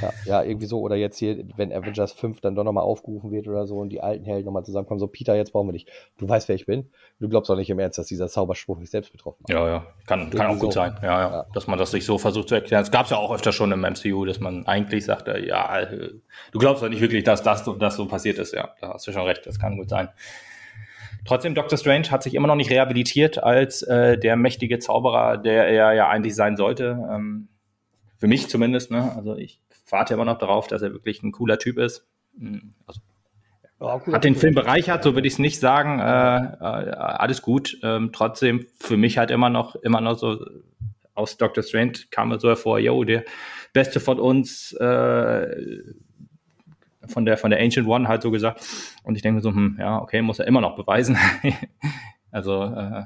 ja, ja, irgendwie so. Oder jetzt hier, wenn Avengers 5 dann doch nochmal aufgerufen wird oder so und die alten Helden nochmal zusammenkommen, so Peter, jetzt brauchen wir dich. Du weißt, wer ich bin. Du glaubst doch nicht im Ernst, dass dieser Zauberspruch mich selbst betroffen hat. Ja, ja, kann, kann auch gut so. sein. Ja, ja, ja, Dass man das sich so versucht zu erklären. Es gab es ja auch öfter schon im MCU, dass man eigentlich sagte, ja, du glaubst doch nicht wirklich, dass das und das so passiert ist. Ja, da hast du schon recht, das kann gut sein. Trotzdem, Doctor Strange hat sich immer noch nicht rehabilitiert als äh, der mächtige Zauberer, der er ja eigentlich sein sollte. Ähm, für mich zumindest. Ne? Also ich warte immer noch darauf, dass er wirklich ein cooler Typ ist. Hm, also, ja, hat den Film bereichert, so würde ich es nicht sagen. Äh, äh, alles gut. Ähm, trotzdem für mich halt immer noch, immer noch so aus Doctor Strange kam es so hervor, yo, der Beste von uns, äh, von der, von der Ancient One halt so gesagt. Und ich denke mir so, hm, ja, okay, muss er immer noch beweisen. also, äh,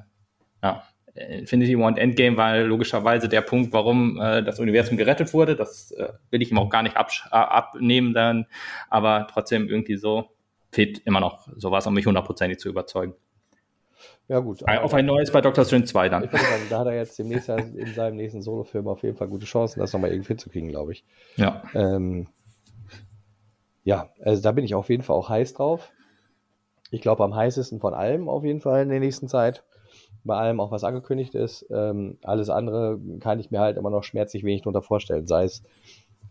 ja, Infinity War und Endgame war logischerweise der Punkt, warum äh, das Universum gerettet wurde. Das äh, will ich ihm auch gar nicht abnehmen dann. Aber trotzdem irgendwie so fehlt immer noch sowas, um mich hundertprozentig zu überzeugen. Ja, gut. Auf ein neues bei Doctor Strange 2 dann. Sagen, da hat er jetzt demnächst in seinem nächsten Solo-Film auf jeden Fall gute Chancen, das nochmal irgendwie hinzukriegen, glaube ich. Ja. Ähm, ja, also da bin ich auf jeden Fall auch heiß drauf. Ich glaube, am heißesten von allem auf jeden Fall in der nächsten Zeit. Bei allem auch, was angekündigt ist. Ähm, alles andere kann ich mir halt immer noch schmerzlich wenig darunter vorstellen. Sei es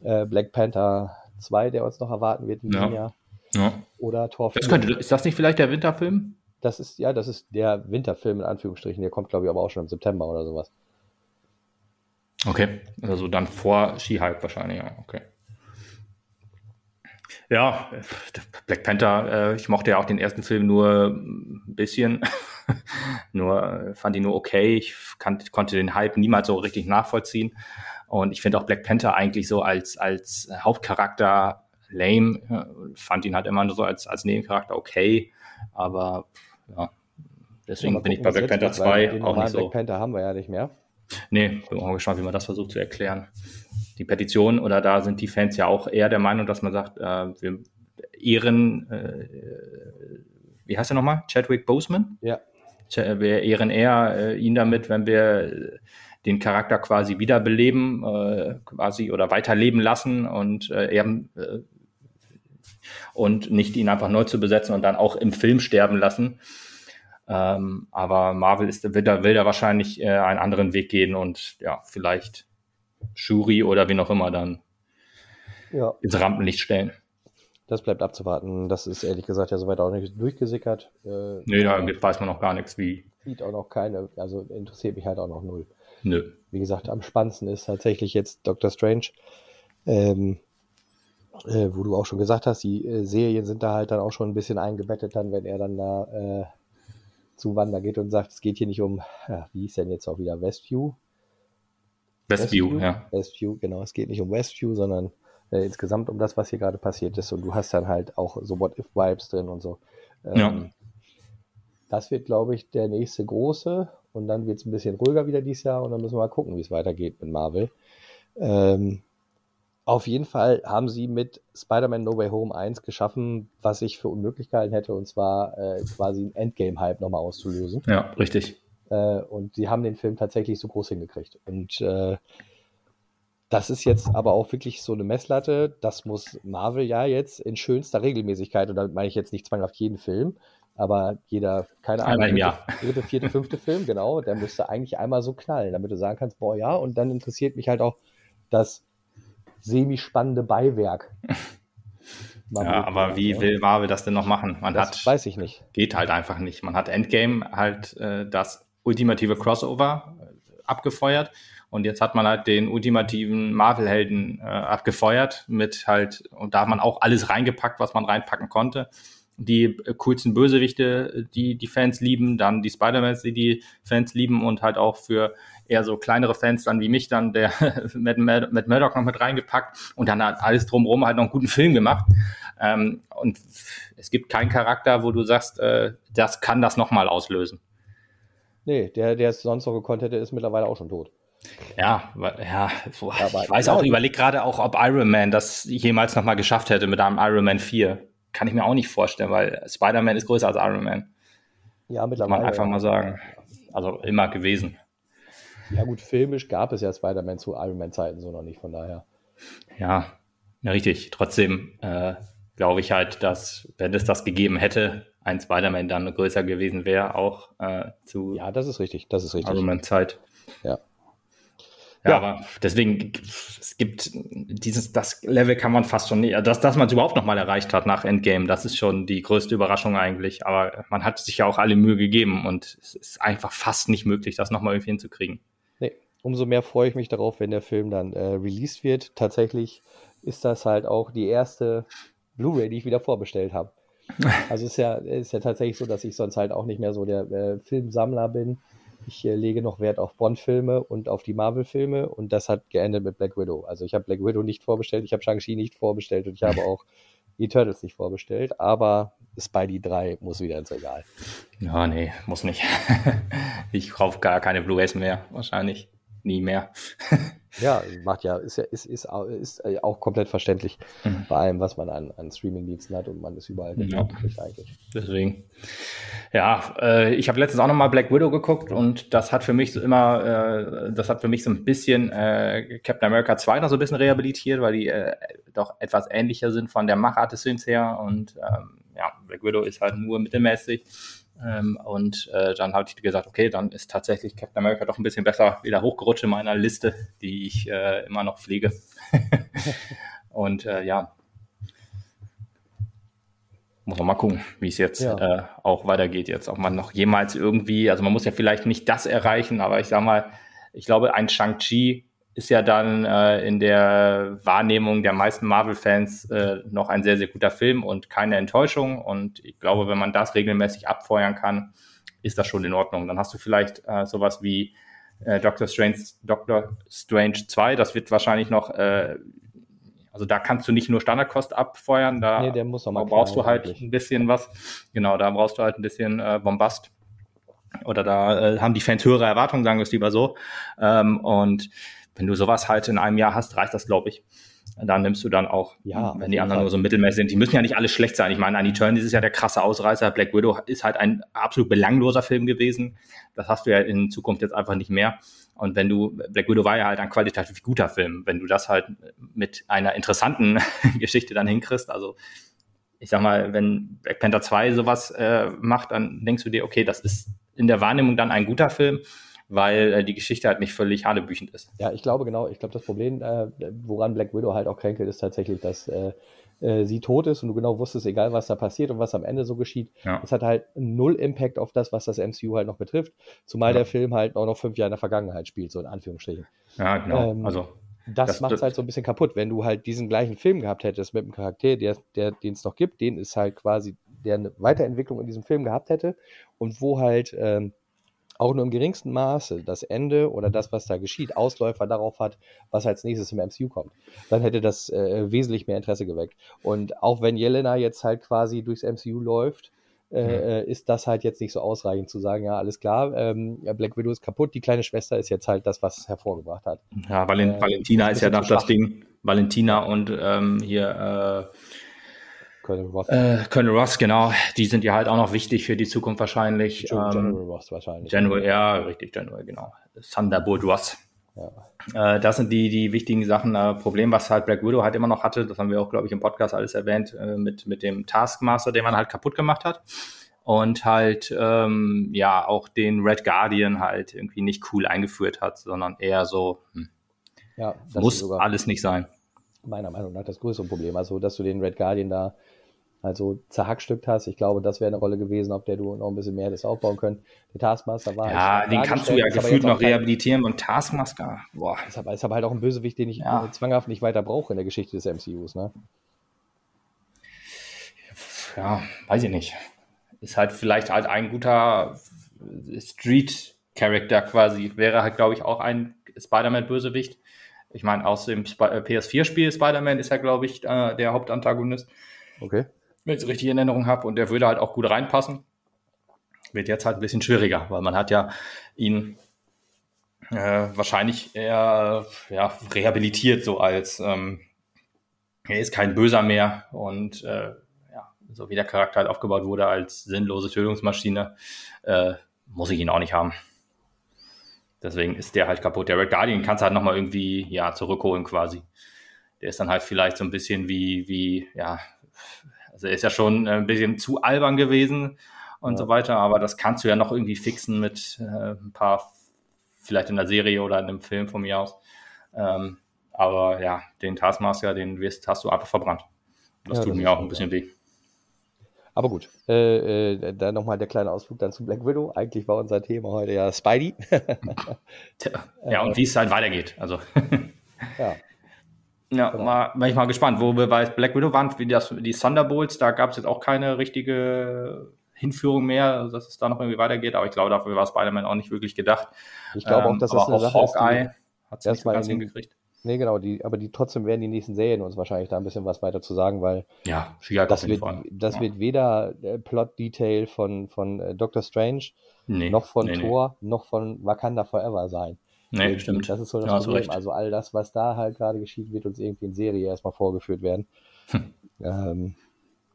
äh, Black Panther 2, der uns noch erwarten wird in diesem ja. Jahr. Ja. Oder Tor das könnte, Ist das nicht vielleicht der Winterfilm? Das ist, ja, das ist der Winterfilm in Anführungsstrichen. Der kommt, glaube ich, aber auch schon im September oder sowas. Okay, also dann vor Ski-Hype wahrscheinlich, ja, okay. Ja, Black Panther, äh, ich mochte ja auch den ersten Film nur ein bisschen. nur äh, fand ihn nur okay. Ich kann, konnte den Hype niemals so richtig nachvollziehen. Und ich finde auch Black Panther eigentlich so als, als Hauptcharakter lame. Fand ihn halt immer nur so als, als Nebencharakter okay. Aber ja, deswegen ja, bin ich bei Black Panther 2 auch nicht so. Black Panther haben wir ja nicht mehr. Nee, bin auch gespannt, wie man das versucht zu erklären. Die Petition oder da sind die Fans ja auch eher der Meinung, dass man sagt, äh, wir ehren, äh, wie heißt er nochmal? Chadwick Boseman? Ja. Wir ehren eher äh, ihn damit, wenn wir den Charakter quasi wiederbeleben, äh, quasi oder weiterleben lassen und äh, ehren, äh, und nicht ihn einfach neu zu besetzen und dann auch im Film sterben lassen. Ähm, aber Marvel ist, will, da, will da wahrscheinlich äh, einen anderen Weg gehen und ja, vielleicht Shuri oder wie noch immer dann ja. ins Rampenlicht stellen. Das bleibt abzuwarten. Das ist ehrlich gesagt ja soweit auch nicht durchgesickert. Äh, nee, da weiß man noch gar nichts, wie. Sieht auch noch keine, also interessiert mich halt auch noch null. Nö. Wie gesagt, am spannendsten ist tatsächlich jetzt Doctor Strange. Ähm, äh, wo du auch schon gesagt hast, die äh, Serien sind da halt dann auch schon ein bisschen eingebettet, dann, wenn er dann da äh, zu Wanda geht und sagt, es geht hier nicht um, ja, wie hieß denn jetzt auch wieder, Westview? Westview, Westview, ja. Westview, genau, es geht nicht um Westview, sondern äh, insgesamt um das, was hier gerade passiert ist. Und du hast dann halt auch so What-If-Vibes drin und so. Ähm, ja. Das wird, glaube ich, der nächste große. Und dann wird es ein bisschen ruhiger wieder dieses Jahr. Und dann müssen wir mal gucken, wie es weitergeht mit Marvel. Ähm, auf jeden Fall haben sie mit Spider-Man No Way Home 1 geschaffen, was ich für unmöglich gehalten hätte, und zwar äh, quasi ein Endgame-Hype nochmal auszulösen. Ja, richtig. Äh, und sie haben den Film tatsächlich so groß hingekriegt. Und äh, das ist jetzt aber auch wirklich so eine Messlatte. Das muss Marvel ja jetzt in schönster Regelmäßigkeit, und damit meine ich jetzt nicht zwanghaft jeden Film, aber jeder, keine Ahnung, dritte, dritte, vierte, fünfte Film, genau, der müsste eigentlich einmal so knallen, damit du sagen kannst, boah, ja, und dann interessiert mich halt auch das semi-spannende Beiwerk. ja, aber wie will Marvel das denn noch machen? Man das hat, weiß ich nicht. Geht halt einfach nicht. Man hat Endgame halt äh, das ultimative Crossover äh, abgefeuert und jetzt hat man halt den ultimativen Marvel-Helden äh, abgefeuert mit halt, und da hat man auch alles reingepackt, was man reinpacken konnte die äh, coolsten Bösewichte, die die Fans lieben, dann die Spider-Mans, die die Fans lieben und halt auch für eher so kleinere Fans dann wie mich dann der Matt, Matt Murdock noch mit reingepackt und dann hat alles drumherum halt noch einen guten Film gemacht. Ähm, und es gibt keinen Charakter, wo du sagst, äh, das kann das nochmal auslösen. Nee, der, der es sonst noch gekonnt hätte, ist mittlerweile auch schon tot. Ja, ja, ich weiß auch, ich überlege gerade auch, ob Iron Man das jemals nochmal geschafft hätte mit einem Iron Man 4 kann ich mir auch nicht vorstellen, weil Spider-Man ist größer als Iron Man. Ja, mittlerweile. Kann man einfach mal sagen. Also immer gewesen. Ja, gut, filmisch gab es ja Spider-Man zu Iron Man-Zeiten so noch nicht, von daher. Ja, ja richtig. Trotzdem äh, glaube ich halt, dass, wenn es das gegeben hätte, ein Spider-Man dann größer gewesen wäre, auch äh, zu. Ja, das ist richtig. Das ist richtig. Iron Man-Zeit. Ja. Ja, ja, aber deswegen, es gibt dieses, das Level kann man fast schon nicht, dass, dass man es überhaupt nochmal erreicht hat nach Endgame, das ist schon die größte Überraschung eigentlich. Aber man hat sich ja auch alle Mühe gegeben und es ist einfach fast nicht möglich, das nochmal irgendwie hinzukriegen. Nee, umso mehr freue ich mich darauf, wenn der Film dann äh, released wird. Tatsächlich ist das halt auch die erste Blu-ray, die ich wieder vorbestellt habe. Also ist ja, ist ja tatsächlich so, dass ich sonst halt auch nicht mehr so der äh, Filmsammler bin ich äh, lege noch Wert auf Bond-Filme und auf die Marvel-Filme und das hat geendet mit Black Widow. Also ich habe Black Widow nicht vorbestellt, ich habe Shang-Chi nicht vorbestellt und ich habe auch Eternals nicht vorbestellt, aber Spidey 3 muss wieder ins Regal. Ja, nee, muss nicht. ich kaufe gar keine Blu-rays mehr, wahrscheinlich. Nie mehr. Ja, macht ja, ist ja, ist, ist, ist auch komplett verständlich mhm. bei allem, was man an, an Streaming-Diensten hat und man ist überall ja. eigentlich. Deswegen. Ja, äh, ich habe letztens auch nochmal Black Widow geguckt und das hat für mich so immer, äh, das hat für mich so ein bisschen äh, Captain America 2 noch so ein bisschen rehabilitiert, weil die äh, doch etwas ähnlicher sind von der Machart des Films her und ähm, ja, Black Widow ist halt nur mittelmäßig. Ähm, und äh, dann habe ich gesagt, okay, dann ist tatsächlich Captain America doch ein bisschen besser wieder hochgerutscht in meiner Liste, die ich äh, immer noch pflege. und äh, ja, muss man mal gucken, wie es jetzt ja. Äh, auch weitergeht jetzt. Ob man noch jemals irgendwie, also man muss ja vielleicht nicht das erreichen, aber ich sag mal, ich glaube, ein Shang-Chi ist ja dann äh, in der Wahrnehmung der meisten Marvel-Fans äh, noch ein sehr, sehr guter Film und keine Enttäuschung. Und ich glaube, wenn man das regelmäßig abfeuern kann, ist das schon in Ordnung. Dann hast du vielleicht äh, sowas wie äh, Doctor Strange, Doctor Strange 2, das wird wahrscheinlich noch, äh, also da kannst du nicht nur Standardkost abfeuern, da Nee, brauchst du halt eigentlich. ein bisschen was. Genau, da brauchst du halt ein bisschen äh, Bombast. Oder da äh, haben die Fans höhere Erwartungen, sagen wir es lieber so. Ähm, und wenn du sowas halt in einem Jahr hast, reicht das, glaube ich. Dann nimmst du dann auch, Ja, wenn die anderen Fall. nur so mittelmäßig sind. Die müssen ja nicht alle schlecht sein. Ich meine, an Eternals ist ja der krasse Ausreißer. Black Widow ist halt ein absolut belangloser Film gewesen. Das hast du ja in Zukunft jetzt einfach nicht mehr. Und wenn du, Black Widow war ja halt ein qualitativ guter Film. Wenn du das halt mit einer interessanten Geschichte dann hinkriegst, also ich sag mal, wenn Black Panther 2 sowas äh, macht, dann denkst du dir, okay, das ist in der Wahrnehmung dann ein guter Film, weil äh, die Geschichte halt nicht völlig hanebüchend ist. Ja, ich glaube genau, ich glaube, das Problem, äh, woran Black Widow halt auch kränkelt, ist tatsächlich, dass äh, äh, sie tot ist und du genau wusstest, egal was da passiert und was am Ende so geschieht, Ja. es hat halt null Impact auf das, was das MCU halt noch betrifft, zumal Ja. der Film halt auch noch fünf Jahre in der Vergangenheit spielt, so in Anführungsstrichen. Ja, genau. Ähm, also, Das, Das macht es halt so ein bisschen kaputt, wenn du halt diesen gleichen Film gehabt hättest mit einem Charakter, der, der, den es noch gibt, den ist halt quasi, der eine Weiterentwicklung in diesem Film gehabt hätte und wo halt ähm, auch nur im geringsten Maße das Ende oder das, was da geschieht, Ausläufer darauf hat, was als nächstes im MCU kommt. Dann hätte das äh, wesentlich mehr Interesse geweckt. Und auch wenn Jelena jetzt halt quasi durchs MCU läuft, äh, äh, ist das halt jetzt nicht so ausreichend zu sagen, ja, alles klar, ähm, Black Widow ist kaputt, die kleine Schwester ist jetzt halt das, was es hervorgebracht hat. ja, Valen äh, Valentina ist ja bisschen das. Ding. Valentina und ähm, hier Colonel Roth, äh, Colonel Ross, genau, die sind ja halt auch noch wichtig für die Zukunft wahrscheinlich. General, Ähm, General Roth wahrscheinlich. General, ja, richtig, General, genau. Thunderbolt Ross. Ja. Äh, das sind die, die wichtigen Sachen. Äh, Problem, was halt Black Widow halt immer noch hatte, das haben wir auch, glaube ich, im Podcast alles erwähnt, äh, mit, mit dem Taskmaster, den man halt kaputt gemacht hat. Und halt, ähm, ja, auch den Red Guardian halt irgendwie nicht cool eingeführt hat, sondern eher so, hm, Ja, das muss alles nicht sein. meiner Meinung nach das größere Problem. Also, dass du den Red Guardian da also zerhackstückt hast. Ich glaube, das wäre eine Rolle gewesen, auf der du noch ein bisschen mehr hättest aufbauen können. Der Taskmaster war Ja, den kannst du ja gefühlt noch rehabilitieren und Taskmaster, boah. Ist aber, ist aber halt auch ein Bösewicht, den ich Ja. äh, zwanghaft nicht weiter brauche in der Geschichte des MCUs. Ne? ja, weiß ich nicht. Ist halt vielleicht halt ein guter Street-Character quasi. Wäre halt, glaube ich, auch ein Spider-Man-Bösewicht. Ich meine, aus dem Sp äh, PS4-Spiel Spider-Man ist ja, glaube ich, äh, der Hauptantagonist, Okay. Wenn ich es richtig in Erinnerung habe. Und der würde halt auch gut reinpassen. Wird jetzt halt ein bisschen schwieriger, weil man hat ja ihn äh, wahrscheinlich eher ja, rehabilitiert, so als ähm, er ist kein Böser mehr und äh, ja, so wie der Charakter halt aufgebaut wurde als sinnlose Tötungsmaschine, äh, muss ich ihn auch nicht haben. Deswegen ist der halt kaputt. Der Red Guardian kannst du halt nochmal irgendwie ja, zurückholen quasi. Der ist dann halt vielleicht so ein bisschen wie, wie, ja, also er ist ja schon ein bisschen zu albern gewesen und Ja. so weiter, aber das kannst du ja noch irgendwie fixen mit äh, ein paar, vielleicht in der Serie oder in einem Film von mir aus. Ähm, aber ja, den Taskmaster, den wirst, hast du einfach verbrannt. Das Ja, tut das mir auch ein bisschen weh. Aber gut, äh, äh, dann nochmal der kleine Ausflug dann zu Black Widow. Eigentlich war unser Thema heute ja Spidey. Ja, und wie es halt weitergeht. Also, ja, ja, Genau. mal, bin ich mal gespannt, wo wir bei Black Widow waren, wie das, die Thunderbolts, da gab es jetzt auch keine richtige Hinführung mehr, dass es da noch irgendwie weitergeht, aber ich glaube, dafür war Spider-Man auch nicht wirklich gedacht. ich glaube auch, Ähm, dass das aber eine auch Sache ist, Hawkeye hat es nicht ganz hingekriegt. nee genau, die, aber die trotzdem werden die nächsten Serien uns wahrscheinlich da ein bisschen was weiter zu sagen, weil Ja, das wird, das ja. wird weder äh, Plot-Detail von, von äh, Doctor Strange, nee, noch von nee, Thor, noch von Wakanda Forever sein. Nee, nee stimmt. Das ist so das Ja, Problem. Also all das, was da halt gerade geschieht, wird uns irgendwie in Serie erstmal vorgeführt werden. Ähm,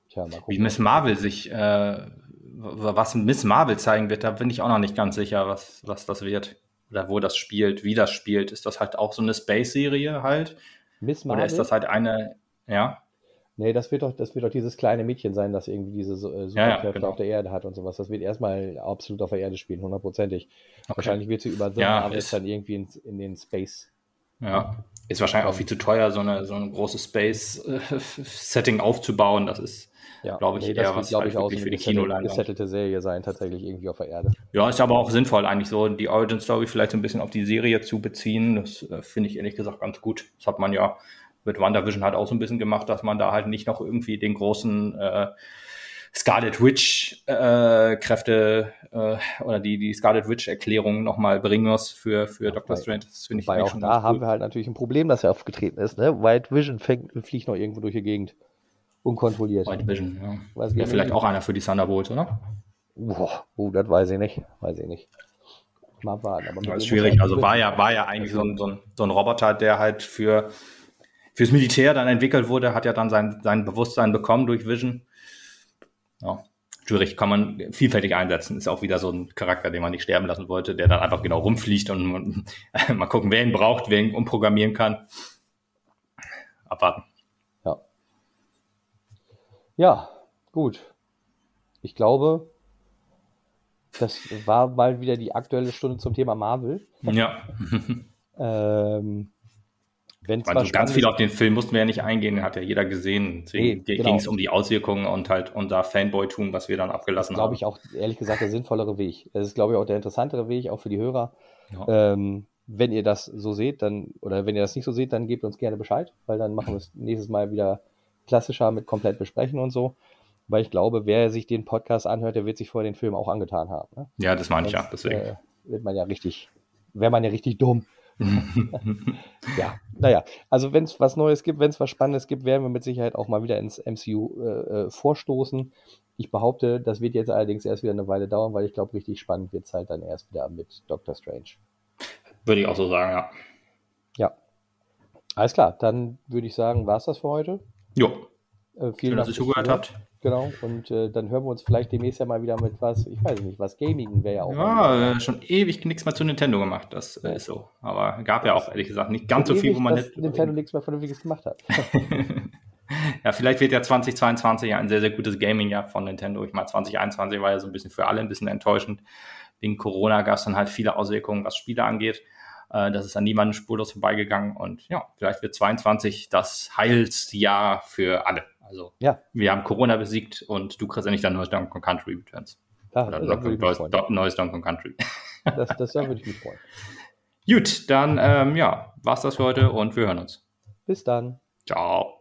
tja, mal Wie. Miss Marvel sich, äh, was Miss Marvel zeigen wird, da bin ich auch noch nicht ganz sicher, was, was das wird. Oder wo das spielt, wie das spielt. Ist das halt auch so eine Space-Serie halt? Miss Oder Marvel? ist das halt eine, ja? Nee, das wird doch, das wird doch dieses kleine Mädchen sein, das irgendwie diese so- äh, Ja, ja, Superkräfte genau. auf der Erde hat und sowas. Das wird erstmal absolut auf der Erde spielen, hundertprozentig. Okay. Wahrscheinlich wird sie über The Ja, ist- dann irgendwie in, in den Space. Ja. Ist wahrscheinlich auch viel zu teuer, so eine, so ein großes Space-Setting aufzubauen. Das ist, Ja, glaube ich, nee, eher was glaube halt ich, auch so wirklich eine für die Kinoleinwand. gesettelte Serie sein, tatsächlich irgendwie auf der Erde. Ja, ist aber auch sinnvoll, eigentlich so die Origin-Story vielleicht so ein bisschen auf die Serie zu beziehen. Das äh, finde ich ehrlich gesagt ganz gut. Das hat man ja mit WandaVision halt auch so ein bisschen gemacht, dass man da halt nicht noch irgendwie den großen äh, Scarlet Witch äh, Kräfte äh, oder die, die Scarlet Witch Erklärung nochmal bringen muss für, für Doctor Strange. Das finde ich auch schon da haben cool. wir halt natürlich ein Problem, dass er aufgetreten ist. Ne? White Vision fängt, fliegt noch irgendwo durch die Gegend. Unkontrolliert. White Vision, ja. Weiß Wäre vielleicht auch einer für die Thunderbolts, oder? Boah, oh, das weiß ich nicht. Weiß ich nicht. Mal warten. Aber das ist schwierig. Halt also war ja, war ja eigentlich so ein, so, ein, so ein Roboter, der halt für fürs Militär dann entwickelt wurde, hat ja dann sein, sein Bewusstsein bekommen durch Vision. Ja, schwierig, kann man vielfältig einsetzen. Ist auch wieder so ein Charakter, den man nicht sterben lassen wollte, der dann einfach genau rumfliegt und mal gucken, wer ihn braucht, wer ihn umprogrammieren kann. Abwarten. Ja. Ja, gut. Ich glaube, das war mal wieder die aktuelle Stunde zum Thema Marvel. Ja. ähm, wenn also ganz viel auf den Film mussten wir ja nicht eingehen, den hat ja jeder gesehen. Deswegen nee, genau. ging es um die Auswirkungen und halt unser Fanboy-Tum, was wir dann abgelassen das haben. Glaube ich auch, ehrlich gesagt, der sinnvollere Weg. Das ist, glaube ich, auch der interessantere Weg, auch für die Hörer. Ja. Ähm, wenn ihr das so seht, dann, oder wenn ihr das nicht so seht, dann gebt uns gerne Bescheid, weil dann machen wir es nächstes Mal wieder klassischer mit komplett besprechen und so. Weil ich glaube, wer sich den Podcast anhört, der wird sich vorher den Film auch angetan haben. Ne? Ja, das meine ich ja, deswegen. Äh, wird man ja richtig, wäre man ja richtig dumm. ja, naja, also wenn es was Neues gibt, wenn es was Spannendes gibt, werden wir mit Sicherheit auch mal wieder ins MCU äh, äh, vorstoßen. Ich behaupte, das wird jetzt allerdings erst wieder eine Weile dauern, weil ich glaube, richtig spannend wird es halt dann erst wieder mit Doctor Strange. Würde ich auch so sagen, ja. Ja. Alles klar, dann würde ich sagen, war es das für heute. Jo. Äh, vielen Schön, Dank, dass ihr zugehört habt. Genau, und äh, dann hören wir uns vielleicht demnächst ja mal wieder mit was, ich weiß nicht, was Gaming wäre ja auch. Ja, äh, schon ewig nichts mehr zu Nintendo gemacht, das äh, ist so. Aber gab ja auch ehrlich gesagt nicht ganz so viel, wo man nicht. Nintendo nichts mehr Vernünftiges gemacht hat. ja, vielleicht wird ja 2022 ein sehr, sehr gutes Gaming-Jahr von Nintendo. Ich meine, 2021 war ja so ein bisschen für alle ein bisschen enttäuschend. Wegen Corona gab es dann halt viele Auswirkungen, was Spiele angeht. Äh, das ist an niemanden spurlos vorbeigegangen. Und ja, vielleicht wird 22 das Heilsjahr für alle. Also ja. wir haben Corona besiegt und du kriegst nicht dein neues Donkey Kong Country Returns. Ja, Oder neues, neues Donkey Kong Country. Das, das würde ich mich freuen. Gut, dann ähm, ja, war's das für heute und wir hören uns. Bis dann. Ciao.